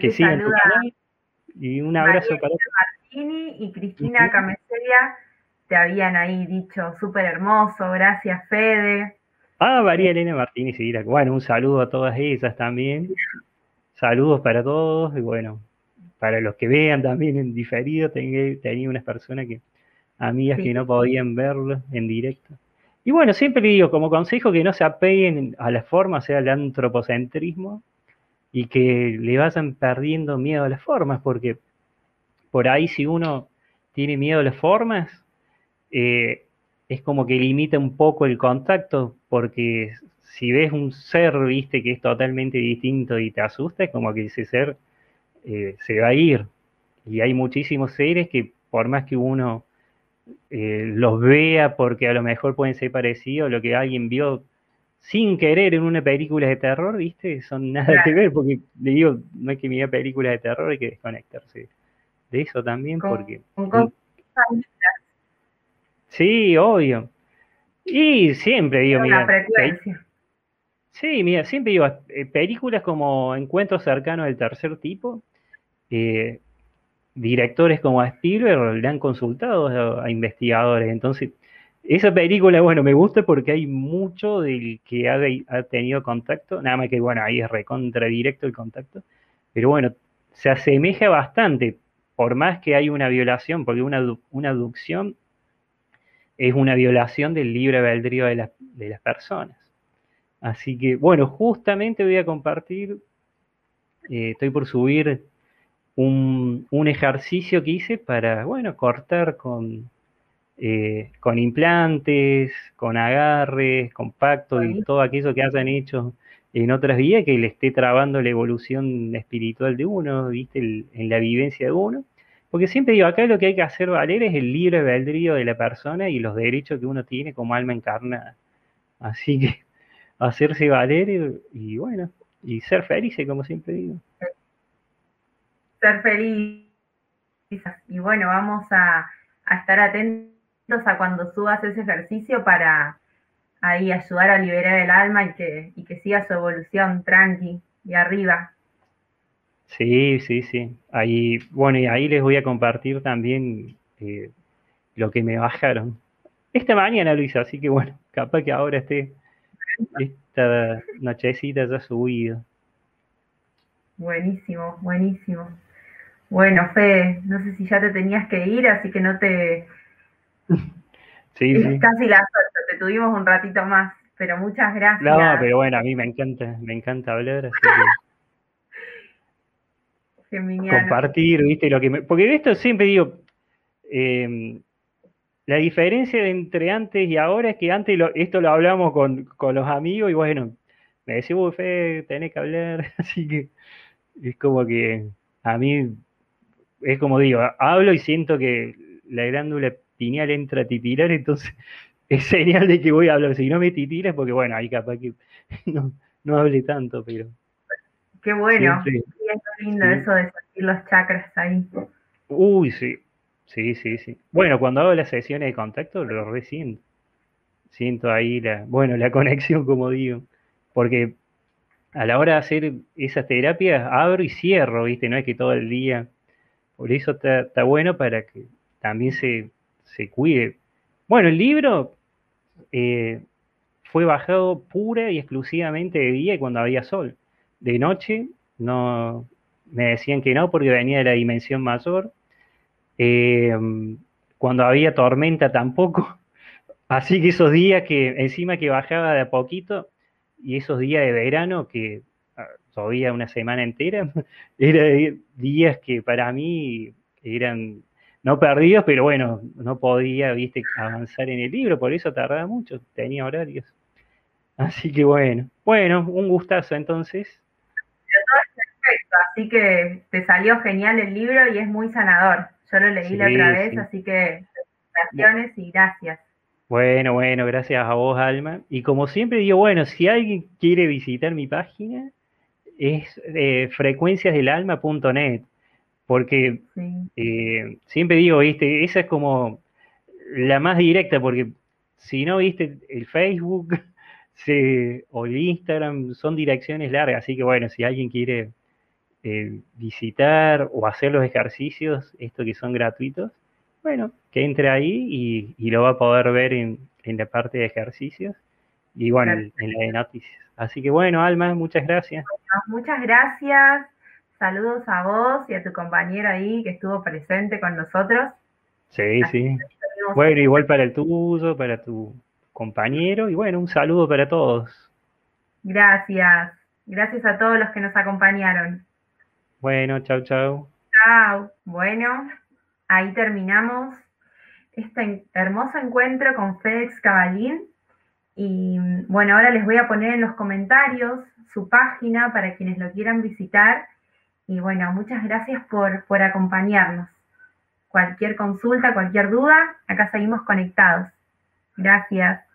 que saluda y un abrazo para Martini y Cristina Cameselia te habían ahí dicho súper hermoso, gracias Fede. Ah, María Elena Martínez y Bueno, un saludo a todas ellas también. Saludos para todos y bueno, para los que vean también en diferido, tenía, unas personas que, amigas que no podían verlo en directo. Y bueno, siempre le digo como consejo que no se apeguen a la forma, sea el antropocentrismo, y que le vayan perdiendo miedo a las formas, porque por ahí si uno tiene miedo a las formas, eh, es como que limita un poco el contacto, porque si ves un ser, viste, que es totalmente distinto y te asusta, es como que ese ser eh, se va a ir. Y hay muchísimos seres que por más que uno eh, los vea, porque a lo mejor pueden ser parecidos, lo que alguien vio sin querer en una película de terror, viste, son nada que ver, porque le digo, no hay que mirar películas de terror, hay que desconectarse de eso también, porque... Sí, obvio. Y siempre digo, mira. Sí, mira, siempre digo, eh, películas como Encuentros cercanos del tercer tipo, eh, directores como Spielberg le han consultado a, investigadores. Entonces, esa película, bueno, me gusta porque hay mucho del que ha, ha, tenido contacto, nada más que, bueno, ahí es recontra directo el contacto, pero bueno, se asemeja bastante, por más que hay una violación, porque una, una abducción es una violación del libre albedrío de, las personas. Así que, bueno, justamente voy a compartir, eh, estoy por subir un, ejercicio que hice para, bueno, cortar con, eh, con implantes, con agarres, con pactos y todo aquello que hayan hecho en otras vías que le esté trabando la evolución espiritual de uno, ¿viste? en la vivencia de uno. Porque siempre digo, acá lo que hay que hacer valer es el libre albedrío de la persona y los derechos que uno tiene como alma encarnada. Así que hacerse valer y, bueno, y ser felices, como siempre digo. Ser feliz. Y bueno, vamos a, estar atentos a cuando subas ese ejercicio para ahí ayudar a liberar el alma y que, y que siga su evolución tranqui y arriba. Sí, sí, sí. Ahí, bueno, y ahí les voy a compartir también eh, lo que me bajaron. Esta mañana hice, así que bueno, capaz que ahora esté esta nochecita ya subido. Buenísimo, buenísimo. Bueno, Fe, no sé si ya te tenías que ir, así que no te... Sí, sí. Casi la suerte, te tuvimos un ratito más, pero muchas gracias. No, pero bueno, a mí me encanta, me encanta hablar, así que compartir, ¿viste? Lo que porque de esto siempre digo, em, la diferencia entre antes y ahora es que antes esto lo hablamos con, los amigos y bueno, me decía, uy, Fe, tenés que hablar, así que es como que a mí, es como digo, hablo y siento que la glándula pineal entra a titilar, entonces es señal de que voy a hablar, si no me titilas, porque bueno, ahí capaz que no, no hable tanto, pero... Qué bueno, es lindo eso de sentir los chakras ahí. Uy, sí, sí, sí, sí. Bueno, cuando hago las sesiones de contacto lo resiento. Siento ahí la, bueno, la conexión, como digo, porque a la hora de hacer esas terapias abro y cierro, ¿viste? No es que todo el día. Por eso está, bueno para que también se, se cuide. Bueno, el libro eh, fue bajado pura y exclusivamente de día y cuando había sol de noche, no me decían que no porque venía de la dimensión mayor. Eh, cuando había tormenta tampoco. Así que esos días que encima que bajaba de a poquito y esos días de verano que ah, todavía una semana entera, eran días que para mí eran no perdidos, pero bueno, no podía, viste, avanzar en el libro, por eso tardaba mucho, tenía horarios. Así que bueno, bueno, un gustazo entonces así que te salió genial el libro y es muy sanador. Yo lo leí la otra vez, así que felicitaciones y gracias. Bueno, bueno, gracias a vos, Alma. Y como siempre digo, bueno, si alguien quiere visitar mi página, es eh, frecuenciasdelalma.net, porque eh, siempre digo, viste, esa es como la más directa, porque si no, viste, el Facebook o el Instagram son direcciones largas, así que bueno, si alguien quiere eh, visitar o hacer los ejercicios, estos que son gratuitos, bueno, que entre ahí y, lo va a poder ver en, la parte de ejercicios y bueno, en, la de noticias. Así que bueno, Alma, muchas gracias. muchas gracias. Saludos a vos y a tu compañero ahí que estuvo presente con nosotros. Sí, sí. Bueno, igual para el tuyo, para tu compañero y bueno, un saludo para todos. Gracias. Gracias a todos los que nos acompañaron. Bueno, chau, chau. Chau. Bueno, ahí terminamos este hermoso encuentro con Fedex Cabalín. Y bueno, ahora les voy a poner en los comentarios su página para quienes lo quieran visitar. Y bueno, muchas gracias por, por acompañarnos. Cualquier consulta, cualquier duda, acá seguimos conectados. Gracias.